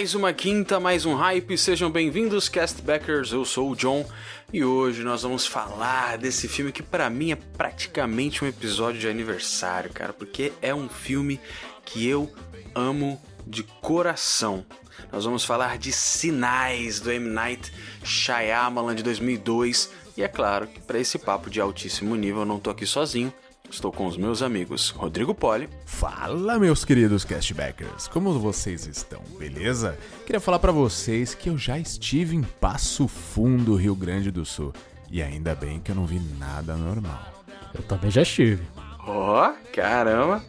Mais uma quinta, mais um hype, sejam bem-vindos, castbackers. Eu sou o John e hoje nós vamos falar desse filme que para mim é praticamente um episódio de aniversário, cara, porque é um filme que eu amo de coração. Nós vamos falar de Sinais do M Night Shyamalan de 2002 e é claro que para esse papo de altíssimo nível eu não tô aqui sozinho. Estou com os meus amigos Rodrigo Poli. Fala, meus queridos castbackers. Como vocês estão? Beleza? Queria falar para vocês que eu já estive em Passo Fundo, Rio Grande do Sul. E ainda bem que eu não vi nada normal. Eu também já estive. Ó, oh, caramba!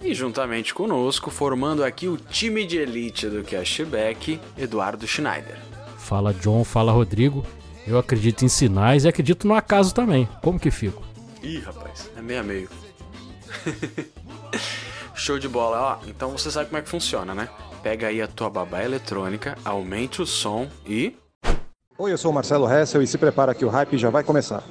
E juntamente conosco, formando aqui o time de elite do Cashback, Eduardo Schneider. Fala John, fala Rodrigo. Eu acredito em sinais e acredito no acaso também. Como que fico? Ih, rapaz, é meio a meio. Show de bola. Ó, então você sabe como é que funciona, né? Pega aí a tua babá eletrônica, aumente o som e. Oi, eu sou o Marcelo Hessel e se prepara que o hype já vai começar.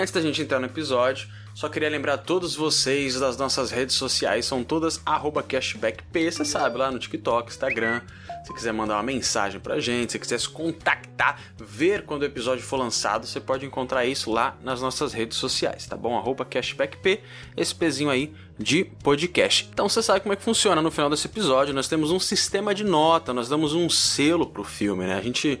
Antes da gente entrar no episódio, só queria lembrar todos vocês das nossas redes sociais, são todas cashbackp, você sabe, lá no TikTok, Instagram. Se quiser mandar uma mensagem pra gente, se quiser se contactar, ver quando o episódio for lançado, você pode encontrar isso lá nas nossas redes sociais, tá bom? Cashbackp, esse pezinho aí de podcast. Então você sabe como é que funciona no final desse episódio. Nós temos um sistema de nota, nós damos um selo pro filme, né? A gente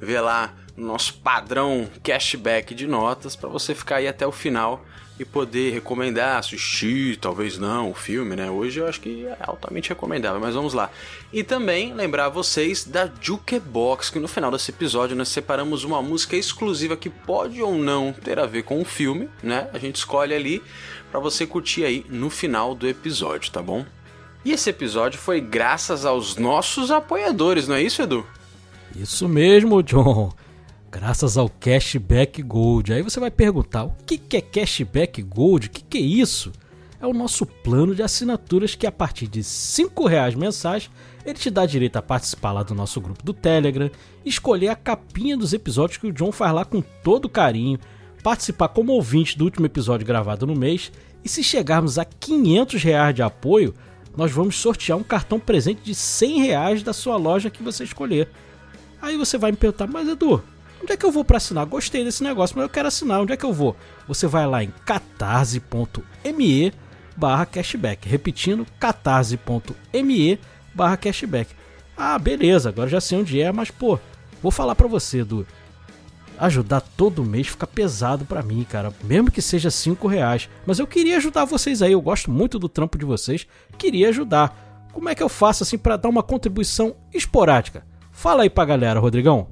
vê lá nosso padrão cashback de notas para você ficar aí até o final e poder recomendar, assistir, talvez não, o filme, né? Hoje eu acho que é altamente recomendável, mas vamos lá. E também lembrar vocês da Jukebox, que no final desse episódio nós separamos uma música exclusiva que pode ou não ter a ver com o filme, né? A gente escolhe ali para você curtir aí no final do episódio, tá bom? E esse episódio foi graças aos nossos apoiadores, não é isso, Edu? Isso mesmo, John graças ao Cashback Gold. Aí você vai perguntar: o que é Cashback Gold? O que é isso? É o nosso plano de assinaturas que a partir de R$ reais mensais ele te dá direito a participar lá do nosso grupo do Telegram, escolher a capinha dos episódios que o John faz lá com todo carinho, participar como ouvinte do último episódio gravado no mês e se chegarmos a 500 reais de apoio, nós vamos sortear um cartão presente de 100 reais da sua loja que você escolher. Aí você vai me perguntar, mas Edu, Onde é que eu vou para assinar? Gostei desse negócio, mas eu quero assinar. Onde é que eu vou? Você vai lá em catarse.me barra cashback. Repetindo, catarse.me barra cashback. Ah, beleza, agora já sei onde é, mas pô, vou falar para você, Edu. Ajudar todo mês fica pesado para mim, cara. Mesmo que seja 5 reais. Mas eu queria ajudar vocês aí. Eu gosto muito do trampo de vocês. Queria ajudar. Como é que eu faço assim para dar uma contribuição esporádica? Fala aí pra galera, Rodrigão.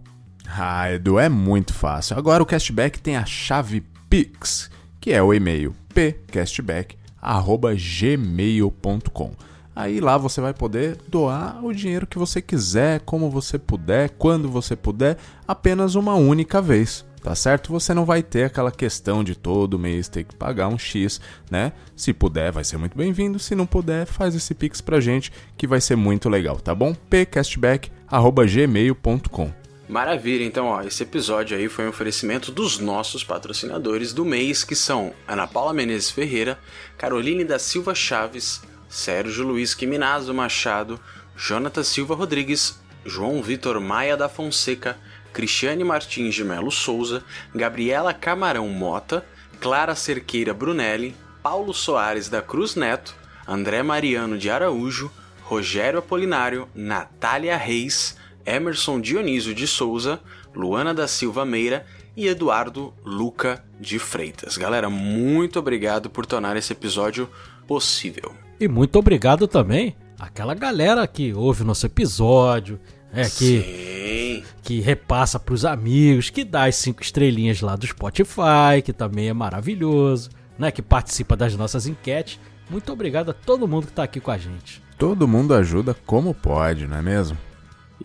Ah, Edu, é muito fácil. Agora o Cashback tem a chave Pix, que é o e-mail pcashback@gmail.com. Aí lá você vai poder doar o dinheiro que você quiser, como você puder, quando você puder, apenas uma única vez. Tá certo? Você não vai ter aquela questão de todo mês ter que pagar um X, né? Se puder, vai ser muito bem-vindo. Se não puder, faz esse Pix pra gente que vai ser muito legal, tá bom? pcashback@gmail.com. Maravilha, então ó, esse episódio aí foi um oferecimento dos nossos patrocinadores do mês, que são Ana Paula Menezes Ferreira, Caroline da Silva Chaves, Sérgio Luiz Quiminazo Machado, Jonathan Silva Rodrigues, João Vitor Maia da Fonseca, Cristiane Martins de Melo Souza, Gabriela Camarão Mota, Clara Cerqueira Brunelli, Paulo Soares da Cruz Neto, André Mariano de Araújo, Rogério Apolinário, Natália Reis, Emerson Dionísio de Souza, Luana da Silva Meira e Eduardo Luca de Freitas. Galera, muito obrigado por tornar esse episódio possível. E muito obrigado também àquela galera que ouve nosso episódio, é, que, Sim. que repassa pros amigos, que dá as cinco estrelinhas lá do Spotify, que também é maravilhoso, né? Que participa das nossas enquetes. Muito obrigado a todo mundo que tá aqui com a gente. Todo mundo ajuda como pode, não é mesmo?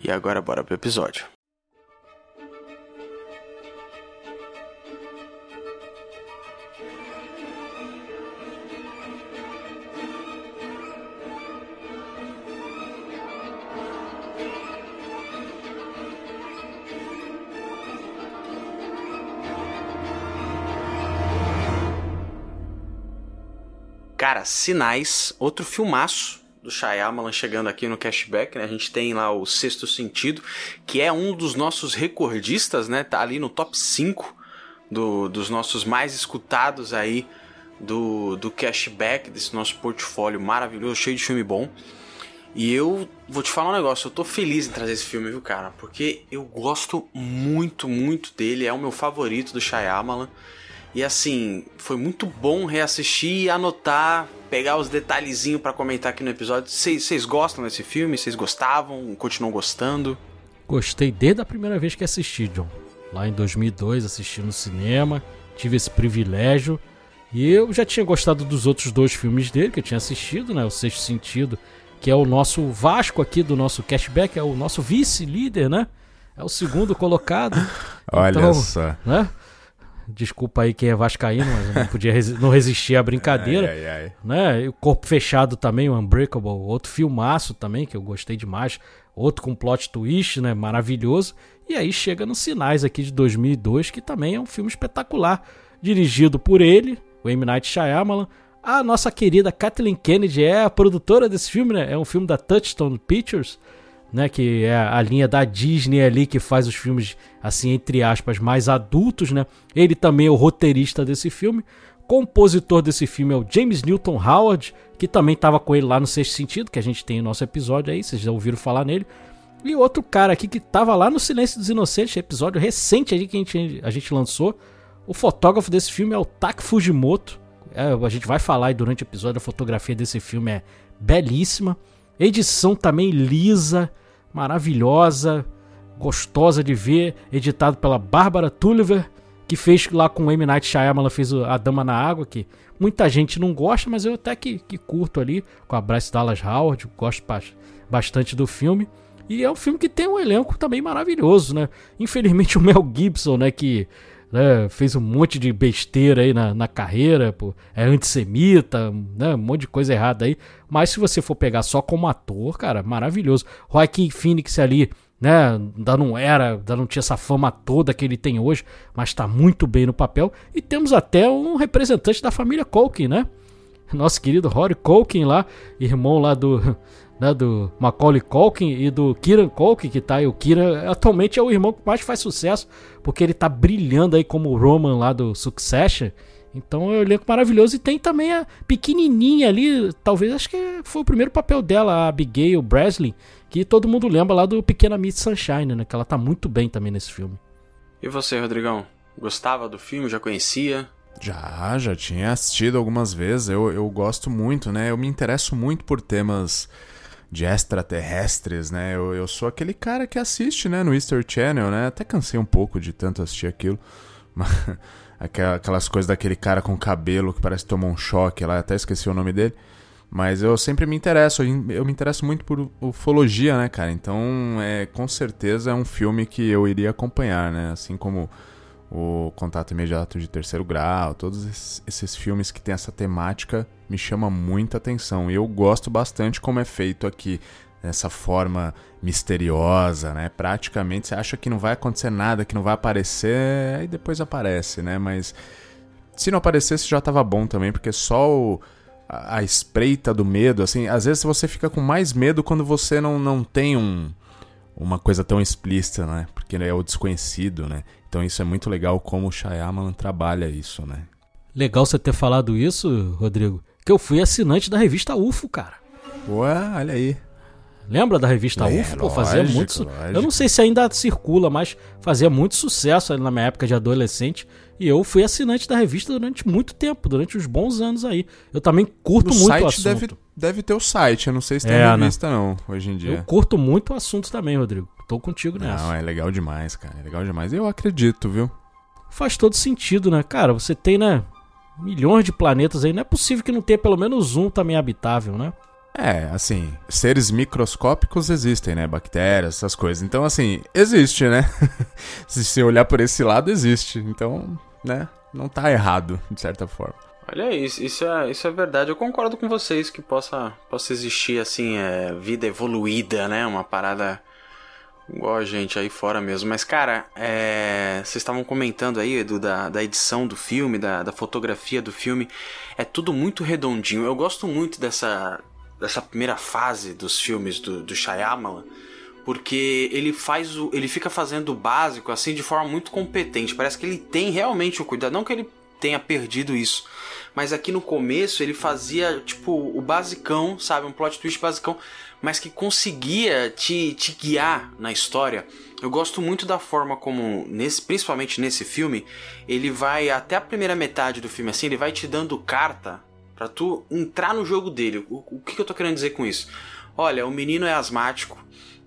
E agora bora pro episódio. Cara, Sinais, outro filmaço do Shyamalan chegando aqui no cashback, né? A gente tem lá o Sexto Sentido, que é um dos nossos recordistas, né? Tá ali no top 5 do, dos nossos mais escutados aí do, do cashback, desse nosso portfólio maravilhoso, cheio de filme bom. E eu vou te falar um negócio, eu tô feliz em trazer esse filme, viu, cara? Porque eu gosto muito, muito dele, é o meu favorito do Shyamalan. E assim, foi muito bom reassistir, anotar, pegar os detalhezinhos para comentar aqui no episódio. Vocês gostam desse filme? Vocês gostavam? Continuam gostando? Gostei desde a primeira vez que assisti, John. Lá em 2002, assisti no cinema, tive esse privilégio. E eu já tinha gostado dos outros dois filmes dele que eu tinha assistido, né? O Sexto Sentido, que é o nosso Vasco aqui do nosso cashback, é o nosso vice-líder, né? É o segundo colocado. Olha Então, só. Né? Desculpa aí quem é vascaíno, mas eu não podia resi- não resistir à brincadeira. Ai, ai, ai. né? E o Corpo Fechado também, o Unbreakable, outro filmaço também, que eu gostei demais. Outro com plot twist, né? Maravilhoso. E aí chega nos Sinais aqui de 2002, que também é um filme espetacular. Dirigido por ele, o M. Night Shyamalan. A nossa querida Kathleen Kennedy é a produtora desse filme, né? É um filme da Touchstone Pictures, né? Que é a linha da Disney ali que faz os filmes, assim, entre aspas, mais adultos, né? Ele também é o roteirista desse filme. Compositor desse filme é o James Newton Howard, que também estava com ele lá no Sexto Sentido, que a gente tem o nosso episódio aí, vocês já ouviram falar nele. E outro cara aqui que estava lá no Silêncio dos Inocentes, episódio recente aí que a gente, a gente lançou. O fotógrafo desse filme é o Taki Fujimoto. É, a gente vai falar aí durante o episódio, a fotografia desse filme é belíssima. Edição também lisa, maravilhosa, gostosa de ver, editado pela Bárbara Tulliver, que fez lá com o M. Night Shyamalan, fez A Dama na Água, que muita gente não gosta, mas eu até que, que curto ali, com a Bryce Dallas Howard, gosto ba- bastante do filme. E é um filme que tem um elenco também maravilhoso, né? Infelizmente o Mel Gibson, né, que né, fez um monte de besteira aí na, na carreira, pô, é antissemita, né, um monte de coisa errada aí. Mas se você for pegar só como ator, cara, maravilhoso. Joaquin Phoenix ali, né, ainda não era, ainda não tinha essa fama toda que ele tem hoje, mas tá muito bem no papel. E temos até um representante da família Culkin, né? Nosso querido Rory Culkin lá, irmão lá do, né, do Macaulay Culkin e do Kieran Culkin, que tá aí. O Kieran atualmente é o irmão que mais faz sucesso, porque ele tá brilhando aí como o Roman lá do Succession. Então é um elenco maravilhoso. E tem também a pequenininha ali, talvez acho que foi o primeiro papel dela, a Abigail Breslin, que todo mundo lembra lá do Pequena Miss Sunshine, né? Que ela tá muito bem também nesse filme. E você, Rodrigão? Gostava do filme? Já conhecia? Já, já tinha assistido algumas vezes. Eu, eu gosto muito, né? Eu me interesso muito por temas de extraterrestres, né? Eu, eu sou aquele cara que assiste, né, no Easter Channel, né? Até cansei um pouco de tanto assistir aquilo. Mas, aquela- aquelas coisas daquele cara com cabelo que parece que tomou um choque lá, até esqueci o nome dele. Mas eu sempre me interesso, eu eu me interesso muito por ufologia, né, cara? Então, é, com certeza é um filme que eu iria acompanhar, né? Assim como o Contato Imediato de Terceiro Grau, todos esses, filmes que tem essa temática me chama muita atenção. E eu gosto bastante como é feito aqui, dessa forma misteriosa, né? Praticamente você acha que não vai acontecer nada, que não vai aparecer, aí depois aparece, né? Mas se não aparecesse já tava bom também, porque só o, a, a espreita do medo, assim, às vezes você fica com mais medo quando você não, não tem um, uma coisa tão explícita, né? Porque é o desconhecido, né? Então isso é muito legal como o Shyamalan trabalha isso, né? Legal você ter falado isso, Rodrigo, que eu fui assinante da revista UFO, cara. Ué, olha aí. Lembra da revista É, UFO? Pô, fazia lógico, muito. su-. Eu não sei se ainda circula, mas fazia muito sucesso ali na minha época de adolescente. E eu fui assinante da revista durante muito tempo, durante uns bons anos aí. Eu também curto No muito o site assunto. deve, deve ter o site, eu não sei se tem É, né? revista não, hoje em Eu dia. curto muito o assunto também, Rodrigo. Tô contigo nessa. Não, é legal demais, cara. É legal demais. Eu acredito, viu? Faz todo sentido, né? Cara, você tem, né? Milhões de planetas aí. Não é possível que não tenha pelo menos um também habitável, né? É, assim, seres microscópicos existem, né? Bactérias, essas coisas. Então, assim, existe, né? Se você olhar por esse lado, existe. Então, né? Não tá errado, de certa forma. Olha isso, isso é, isso é verdade. Eu concordo com vocês que possa, possa existir, assim, é, vida evoluída, né? Uma parada igual a gente aí fora mesmo. Mas, cara, é, vocês estavam comentando aí, Edu, da, da edição do filme, da, da fotografia do filme. É tudo muito redondinho. Eu gosto muito dessa, dessa primeira fase dos filmes do, do Shyamalan. Porque ele faz o. ele fica fazendo o básico assim de forma muito competente. Parece que ele tem realmente o cuidado. Não que ele tenha perdido isso. Mas aqui no começo ele fazia, tipo, o basicão, sabe? Um plot twist basicão, mas que conseguia te, te guiar na história. Eu gosto muito da forma como, nesse, principalmente nesse filme, ele vai até a primeira metade do filme, assim, ele vai te dando carta pra tu entrar no jogo dele. O, o que, que eu tô querendo dizer com isso? Olha, o menino é asmático,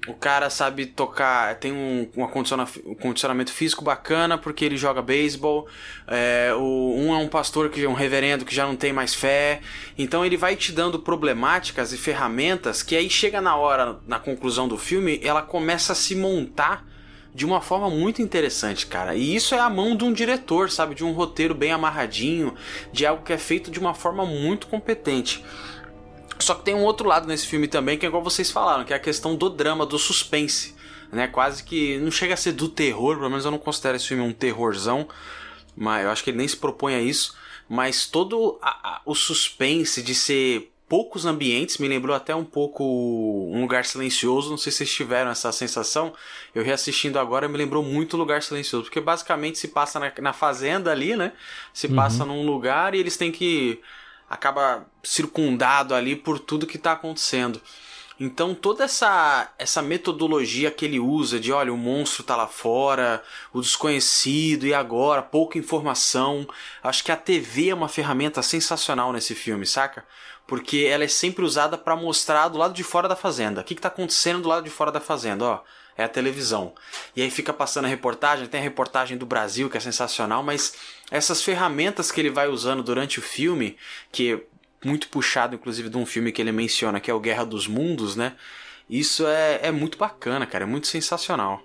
o cara sabe tocar, tem um, um condicionamento físico bacana porque ele joga beisebol. É, o- um é um pastor que é um reverendo que já não tem mais fé. Então ele vai te dando problemáticas e ferramentas que aí chega na hora, na conclusão do filme, ela começa a se montar de uma forma muito interessante, cara. E isso é a mão de um diretor, sabe? De um roteiro bem amarradinho, de algo que é feito de uma forma muito competente. Só que tem um outro lado nesse filme também, que é igual vocês falaram, que é a questão do drama, do suspense. Né? Quase que não chega a ser do terror, pelo menos eu não considero esse filme um terrorzão, mas eu acho que ele nem se propõe a isso. Mas todo a- a- o suspense de ser poucos ambientes me lembrou até um pouco um lugar silencioso. Não sei se vocês tiveram essa sensação. Eu reassistindo agora me lembrou muito lugar silencioso, porque basicamente se passa na, na fazenda ali, né? Se passa num lugar e eles têm que acaba circundado ali por tudo que está acontecendo. Então toda essa essa metodologia que ele usa de olha o monstro tá lá fora, o desconhecido e agora pouca informação, acho que a TV é uma ferramenta sensacional nesse filme, saca? Porque ela é sempre usada para mostrar do lado de fora da fazenda. O que, que tá acontecendo do lado de fora da fazenda, ó? É a televisão. E aí fica passando a reportagem, tem a reportagem do Brasil que é sensacional, mas essas ferramentas que ele vai usando durante o filme, que é muito puxado inclusive de um filme que ele menciona, que é o Guerra dos Mundos, né? Isso é, é muito bacana, cara, é muito sensacional.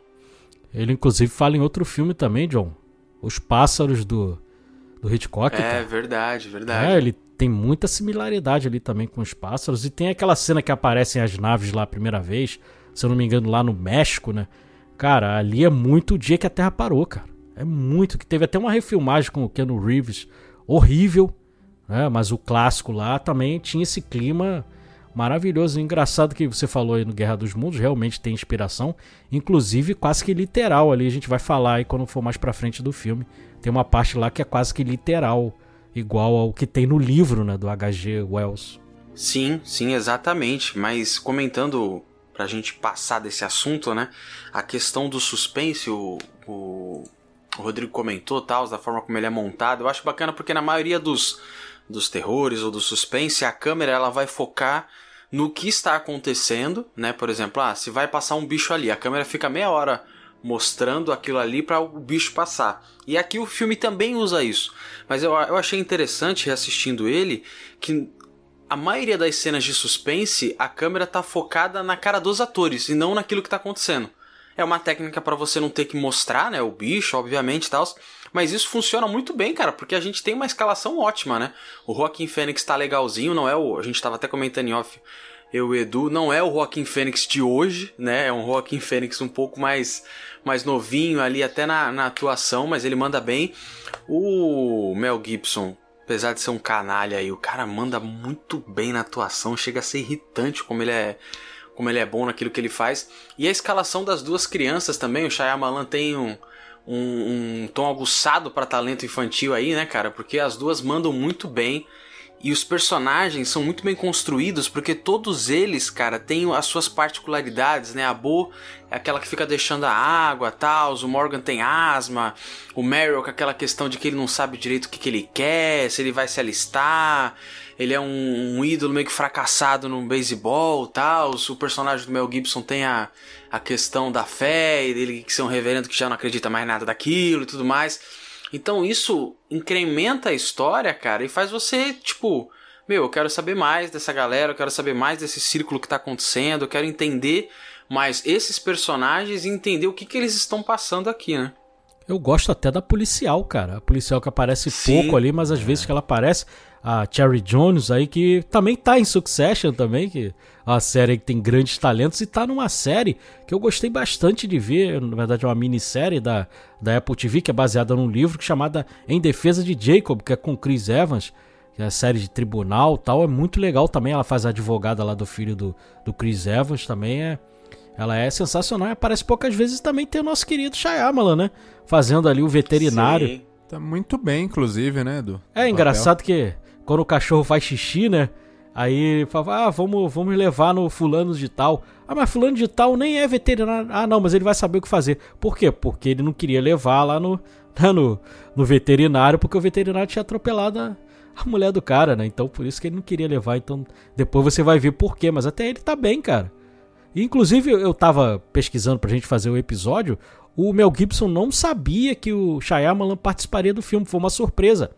Ele, inclusive, fala em outro filme também, John. Os Pássaros do, do Hitchcock. É cara. verdade, É, verdade. ele tem muita similaridade ali também com os pássaros. E tem aquela cena que aparecem as naves lá a primeira vez, se eu não me engano, lá no México, né? Cara, ali é muito o dia que a Terra parou, cara. É muito. Que teve até uma refilmagem com o Keanu Reeves horrível, né? Mas o clássico lá também tinha esse clima maravilhoso. Engraçado que você falou aí no Guerra dos Mundos, realmente tem inspiração, inclusive quase que literal ali. A gente vai falar aí quando for mais pra frente do filme. Tem uma parte lá que é quase que literal, igual ao que tem no livro, né, do H.G. Wells. Sim, sim, exatamente. Mas comentando pra gente passar desse assunto, né? A questão do suspense, o, o, o Rodrigo comentou, tal, da forma como ele é montado. Eu acho bacana porque na maioria dos, dos terrores ou do suspense, a câmera ela vai focar no que está acontecendo, né? Por exemplo, ah, se vai passar um bicho ali, a câmera fica meia hora mostrando aquilo ali para o bicho passar. E aqui o filme também usa isso. Mas eu, eu achei interessante, reassistindo ele, que a maioria das cenas de suspense, a câmera tá focada na cara dos atores e não naquilo que tá acontecendo. É uma técnica para você não ter que mostrar, né, o bicho, obviamente, tal. Mas isso funciona muito bem, cara, porque a gente tem uma escalação ótima, né? O Joaquim Fênix tá legalzinho, não é o, a gente tava até comentando em off. Eu Edu, não é o Joaquim Fênix de hoje, né? É um Joaquim Fênix um pouco mais mais novinho ali até na, na atuação, mas ele manda bem. O Mel Gibson, apesar de ser um canalha aí, o cara manda muito bem na atuação, chega a ser irritante como ele é como ele é bom naquilo que ele faz. E a escalação das duas crianças também, o Shyamalan tem um, um, um tom aguçado para talento infantil aí, né, cara? Porque as duas mandam muito bem. E os personagens são muito bem construídos porque todos eles, cara, têm as suas particularidades, né? A Bo é aquela que fica deixando a água, tal, o Morgan tem asma, o Meryl com aquela questão de que ele não sabe direito o que, que ele quer, se ele vai se alistar, ele é um, um ídolo meio que fracassado no beisebol, tal. O personagem do Mel Gibson tem a, a questão da fé, e dele ser um reverendo que já não acredita mais nada daquilo e tudo mais. Então isso incrementa a história, cara, e faz você, tipo, meu, eu quero saber mais dessa galera, eu quero saber mais desse círculo que tá acontecendo, eu quero entender mais esses personagens e entender o que, que eles estão passando aqui, né? Eu gosto até da policial, cara. A policial que aparece Sim. pouco ali, mas às vezes que ela aparece, a Cherry Jones aí, que também tá em Succession também, que é uma série que tem grandes talentos e tá numa série que eu gostei bastante de ver, na verdade é uma minissérie da, da Apple TV, que é baseada num livro é chamada Em Defesa de Jacob, que é com Chris Evans, que é a série de tribunal tal, é muito legal também, ela faz a advogada lá do filho do, do Chris Evans, também é... Ela é sensacional e aparece poucas vezes também tem o nosso querido Shyamalan, né? Fazendo ali o veterinário. Sim. Tá muito bem, inclusive, né, Edu? É engraçado que quando o cachorro faz xixi, né? Aí fala, ah, vamos, vamos levar no fulano de tal. Ah, mas fulano de tal nem é veterinário. Ah, não, mas ele vai saber o que fazer. Por quê? Porque ele não queria levar lá no, né, no, no veterinário, porque o veterinário tinha atropelado a, a mulher do cara, né? Então por isso que ele não queria levar. Então depois você vai ver por quê. Mas até ele tá bem, cara. Inclusive eu tava pesquisando pra gente fazer o episódio. O Mel Gibson não sabia que o Shyamalan participaria do filme. Foi uma surpresa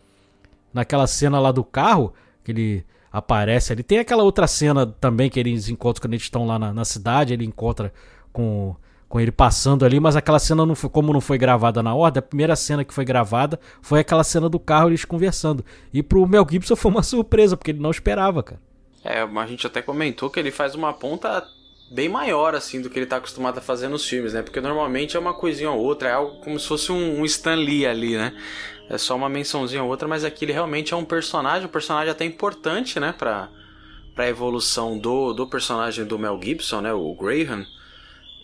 naquela cena lá do carro, que ele aparece ali. Tem aquela outra cena também que eles encontram quando eles estão lá na, na cidade, ele encontra com, com ele passando ali, mas aquela cena, não foi, como não foi gravada na ordem, a primeira cena que foi gravada foi aquela cena do carro, eles conversando. E pro Mel Gibson foi uma surpresa, porque ele não esperava, cara. É, a gente até comentou que ele faz uma ponta bem maior assim do que ele tá acostumado a fazer nos filmes, né? Porque normalmente é uma coisinha ou outra, é algo como se fosse um, um Stan Lee ali, né? É só uma mençãozinha ou outra, mas aqui ele realmente é um personagem, um personagem até importante, né, pra, pra evolução do, do personagem do Mel Gibson, né, o Graham.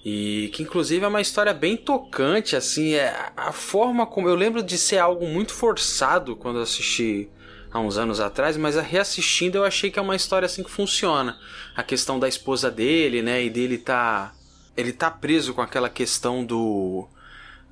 E que inclusive é uma história bem tocante, assim, é a forma como eu lembro de ser algo muito forçado quando assisti há uns anos atrás, mas reassistindo eu achei que é uma história assim que funciona. A questão da esposa dele, né, e dele tá ele tá preso com aquela questão do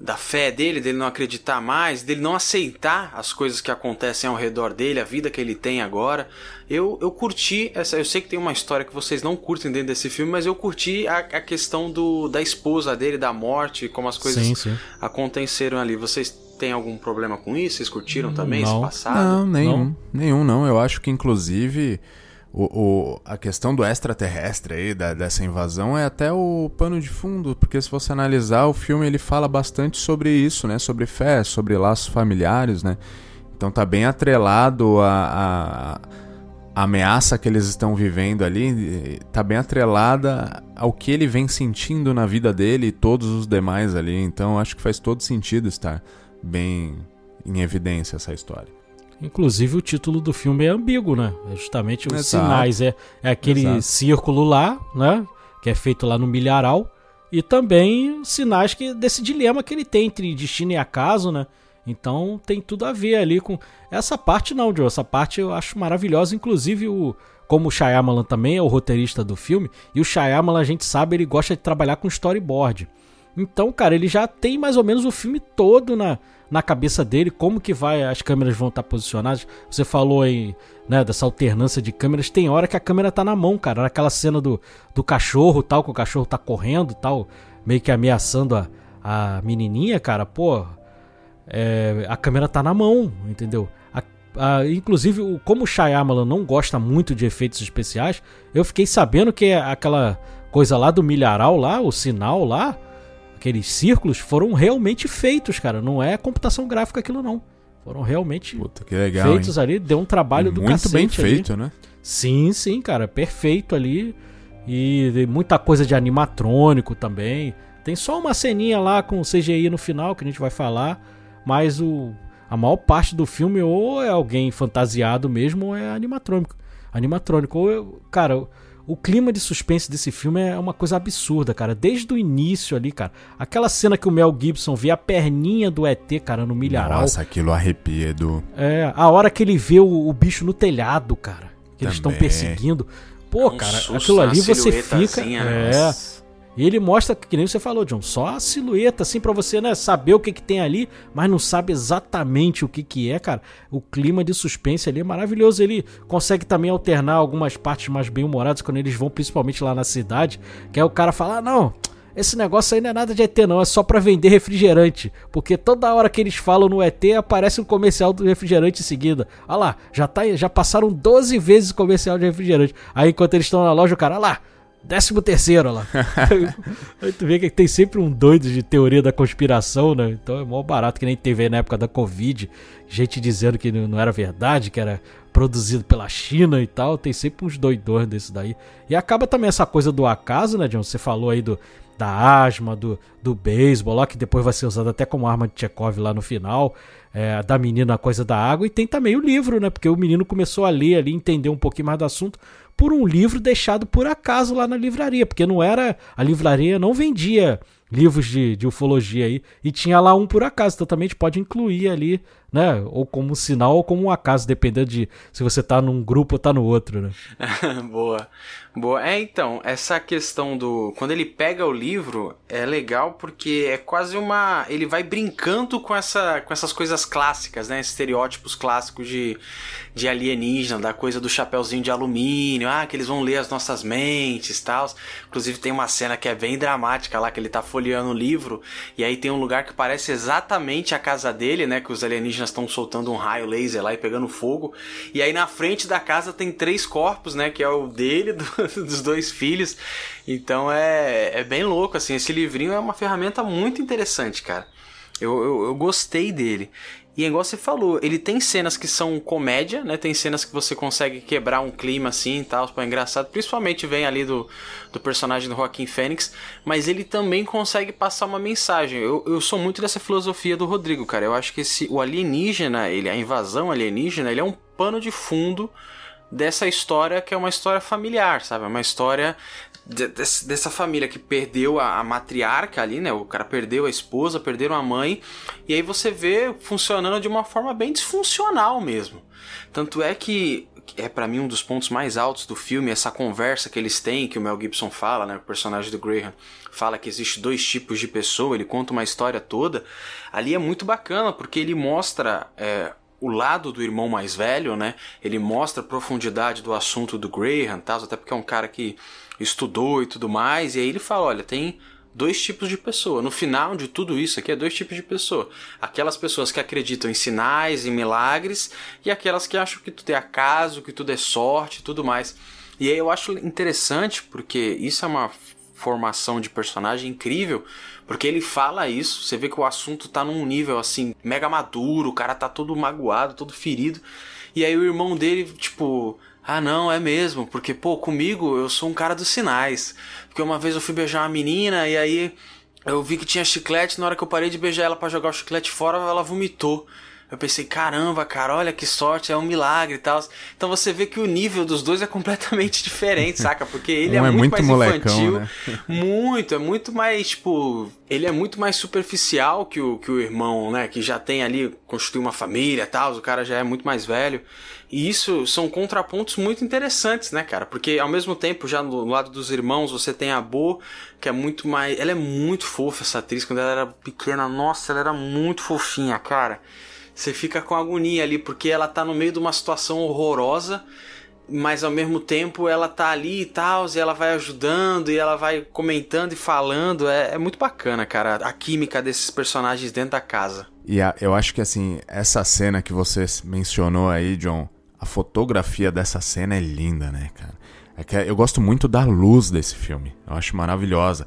da fé dele, dele não acreditar mais, dele não aceitar as coisas que acontecem ao redor dele, a vida que ele tem agora. Eu, eu curti essa. Eu sei que tem uma história que vocês não curtem dentro desse filme, mas eu curti a, a questão do, da esposa dele, da morte, como as coisas sim, sim. aconteceram ali. Vocês têm algum problema com isso? Vocês curtiram também não. esse passado? Não, nenhum. Não. Nenhum, não. Eu acho que inclusive o, o, a questão do extraterrestre aí, da, dessa invasão, é até o pano de fundo, porque se você analisar o filme, ele fala bastante sobre isso, né? Sobre fé, sobre laços familiares, né? Então tá bem atrelado a, a, a ameaça que eles estão vivendo ali, tá bem atrelada ao que ele vem sentindo na vida dele e todos os demais ali. Então acho que faz todo sentido estar bem em evidência essa história. Inclusive o título do filme é ambíguo, né? É justamente os Exato. sinais. É, é aquele Exato. círculo lá, né? Que é feito lá no milharal. E também sinais que, desse dilema que ele tem entre destino e acaso, né? Então tem tudo a ver ali com. Essa parte não, Joe. Essa parte eu acho maravilhosa. Inclusive, o, como o Shyamalan também é o roteirista do filme, e o Shyamalan, a gente sabe, ele gosta de trabalhar com storyboard. Então, cara, ele já tem mais ou menos o filme todo na, na cabeça dele, como que vai, as câmeras vão estar posicionadas. Você falou aí, né, dessa alternância de câmeras. Tem hora que a câmera tá na mão, cara. Naquela cena do, do cachorro, tal, que o cachorro tá correndo, tal, meio que ameaçando a, a menininha, cara. Pô, é, a câmera tá na mão, entendeu? A, a, inclusive, como o Shyamalan não gosta muito de efeitos especiais, eu fiquei sabendo que aquela coisa lá do milharal lá, o sinal lá, aqueles círculos foram realmente feitos, cara. Não é computação gráfica aquilo, não. Foram realmente Puta, legal, feitos hein? ali. Deu um trabalho do Muito bem feito, ali. né? Sim, sim, cara. Perfeito ali. E muita coisa de animatrônico também. Tem só uma ceninha lá com CGI no final que a gente vai falar. Mas o, a maior parte do filme ou é alguém fantasiado mesmo ou é animatrônico. Animatrônico. Ou, cara, o clima de suspense desse filme é uma coisa absurda, cara. Desde o início ali, cara. Aquela cena que o Mel Gibson vê a perninha do ET, cara, no milharal. Nossa, aquilo arrepia, Edu. É, a hora que ele vê o, o bicho no telhado, cara. Que eles estão Também. perseguindo. Pô, Um cara, susto, aquilo ali você fica. É. Nossa. E ele mostra, que nem você falou, John, só a silhueta, assim, pra você, né, saber o que que tem ali, mas não sabe exatamente o que que é, cara. O clima de suspense ali é maravilhoso. Ele consegue também alternar algumas partes mais bem-humoradas quando eles vão, principalmente lá na cidade, que aí o cara fala, ah, não... Esse negócio aí não é nada de ET, não, é só pra vender refrigerante. Porque toda hora que eles falam no ET, aparece um comercial do refrigerante em seguida. Olha lá, já, tá, já passaram 12 vezes o comercial de refrigerante. Aí enquanto eles estão na loja, o cara, olha lá, Décimo terceiro, lá. Aí tu vê que tem sempre um doido de teoria da conspiração, né? Então é mó barato, que nem teve na época da Covid. Gente dizendo que não era verdade, que era produzido pela China e tal. Tem sempre uns doidões desse daí. E acaba também essa coisa do acaso, né, John? Você falou aí do, da asma, do, do beisebol lá, que depois vai ser usado até como arma de Chekhov lá no final. É, da menina a coisa da água. E tem também o livro, né? Porque o menino começou a ler ali, entender um pouquinho mais do assunto por um livro deixado por acaso lá na livraria, porque não era. A livraria não vendia livros de, de ufologia aí, e tinha lá um por acaso, então também a gente pode incluir ali, né? Ou como um sinal ou como um acaso, dependendo de se você tá num grupo ou tá no outro, né? Boa. Boa. É, então, essa questão do. Quando ele pega o livro, é legal porque é quase uma. Ele vai brincando com, essa, com essas coisas clássicas, né? Estereótipos clássicos de, de alienígena, da coisa do chapeuzinho de alumínio, ah, que eles vão ler as nossas mentes e tal. Inclusive tem uma cena que é bem dramática lá, que ele tá folheando o livro, e aí tem um lugar que parece exatamente a casa dele, né? Que os alienígenas estão soltando um raio laser lá e pegando fogo. E aí na frente da casa tem três corpos, né? Que é o dele, do, dos dois filhos. Então é, é bem louco, assim. Esse livrinho é uma ferramenta muito interessante, cara. Eu, eu, eu gostei dele. E é igual você falou, ele tem cenas que são comédia, né? Tem cenas que você consegue quebrar um clima assim e tal, para engraçado. Principalmente vem ali do, do personagem do Joaquim Fênix, mas ele também consegue passar uma mensagem. Eu, eu sou muito dessa filosofia do Rodrigo, cara. Eu acho que esse, o alienígena, ele, a invasão alienígena, ele é um pano de fundo dessa história que é uma história familiar, sabe? É uma história dessa família que perdeu a, a matriarca ali, né? O cara perdeu a esposa, perderam a mãe, e aí você vê funcionando de uma forma bem disfuncional mesmo. Tanto é que é pra mim um dos pontos mais altos do filme essa conversa que eles têm, que o Mel Gibson fala, né? O personagem do Graham fala que existe dois tipos de pessoa, ele conta uma história toda. Ali é muito bacana porque ele mostra é, o lado do irmão mais velho, né? Ele mostra a profundidade do assunto do Graham, tal, até porque é um cara que estudou e tudo mais. E aí ele fala, olha, tem dois tipos de pessoa. No final de tudo isso aqui é dois tipos de pessoa. Aquelas pessoas que acreditam em sinais, em milagres, e aquelas que acham que tudo é acaso, que tudo é sorte e tudo mais. E aí eu acho interessante porque isso é uma formação de personagem incrível, porque ele fala isso, você vê que o assunto tá num nível assim, mega maduro, o cara tá todo magoado, todo ferido. E aí o irmão dele, tipo, ah não, é mesmo, porque pô, comigo eu sou um cara dos sinais. Porque uma vez eu fui beijar uma menina e aí eu vi que tinha chiclete, na hora que eu parei de beijar ela pra jogar o chiclete fora, ela vomitou. Eu pensei, caramba, cara, olha que sorte, é um milagre e tal. Então você vê que o nível dos dois é completamente diferente, saca? Porque ele Um é, é muito, muito mais molecão, infantil. né? Muito, é muito mais, tipo. Ele é muito mais superficial que o, que o irmão, né? Que já tem ali, constitui uma família e tal, o cara já é muito mais velho. E isso são contrapontos muito interessantes, né, cara? Porque ao mesmo tempo, já no lado dos irmãos, você tem a Bo, que é muito mais. Ela é muito fofa, essa atriz, quando ela era pequena. Nossa, ela era muito fofinha, cara. Você fica com agonia ali, porque ela tá no meio de uma situação horrorosa, mas ao mesmo tempo ela tá ali e tal, e ela vai ajudando, e ela vai comentando e falando. É, é muito bacana, cara, a química desses personagens dentro da casa. E a- eu acho que assim, essa cena que você mencionou aí, John, a fotografia dessa cena é linda, né, cara? É que eu gosto muito da luz desse filme. Eu acho maravilhosa.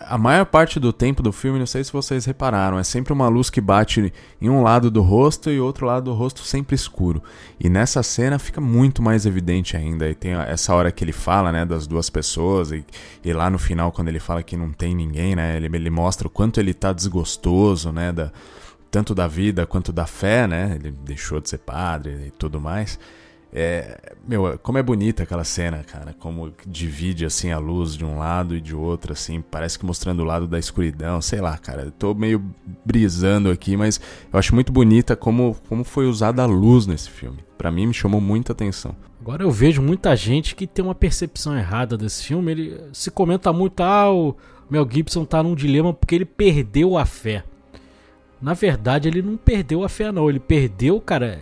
A maior parte do tempo do filme, não sei se vocês repararam, é sempre uma luz que bate em um lado do rosto e outro lado do rosto sempre escuro. E nessa cena fica muito mais evidente ainda. E tem essa hora que ele fala, né, das duas pessoas e, e lá no final quando ele fala que não tem ninguém, né, ele, ele mostra o quanto ele tá desgostoso, né, da, tanto da vida quanto da fé, né? Ele deixou de ser padre e tudo mais. É, meu, como é bonita aquela cena, cara. Como divide assim a luz de um lado e de outro, assim. Parece que mostrando o lado da escuridão. Sei lá, cara. Eu tô meio brisando aqui, mas eu acho muito bonita como, como foi usada a luz nesse filme. Para mim, me chamou muita atenção. Agora eu vejo muita gente que tem uma percepção errada desse filme. Ele se comenta muito, ah, o Mel Gibson tá num dilema porque ele perdeu a fé. Na verdade, ele não perdeu a fé, não. Ele perdeu, cara,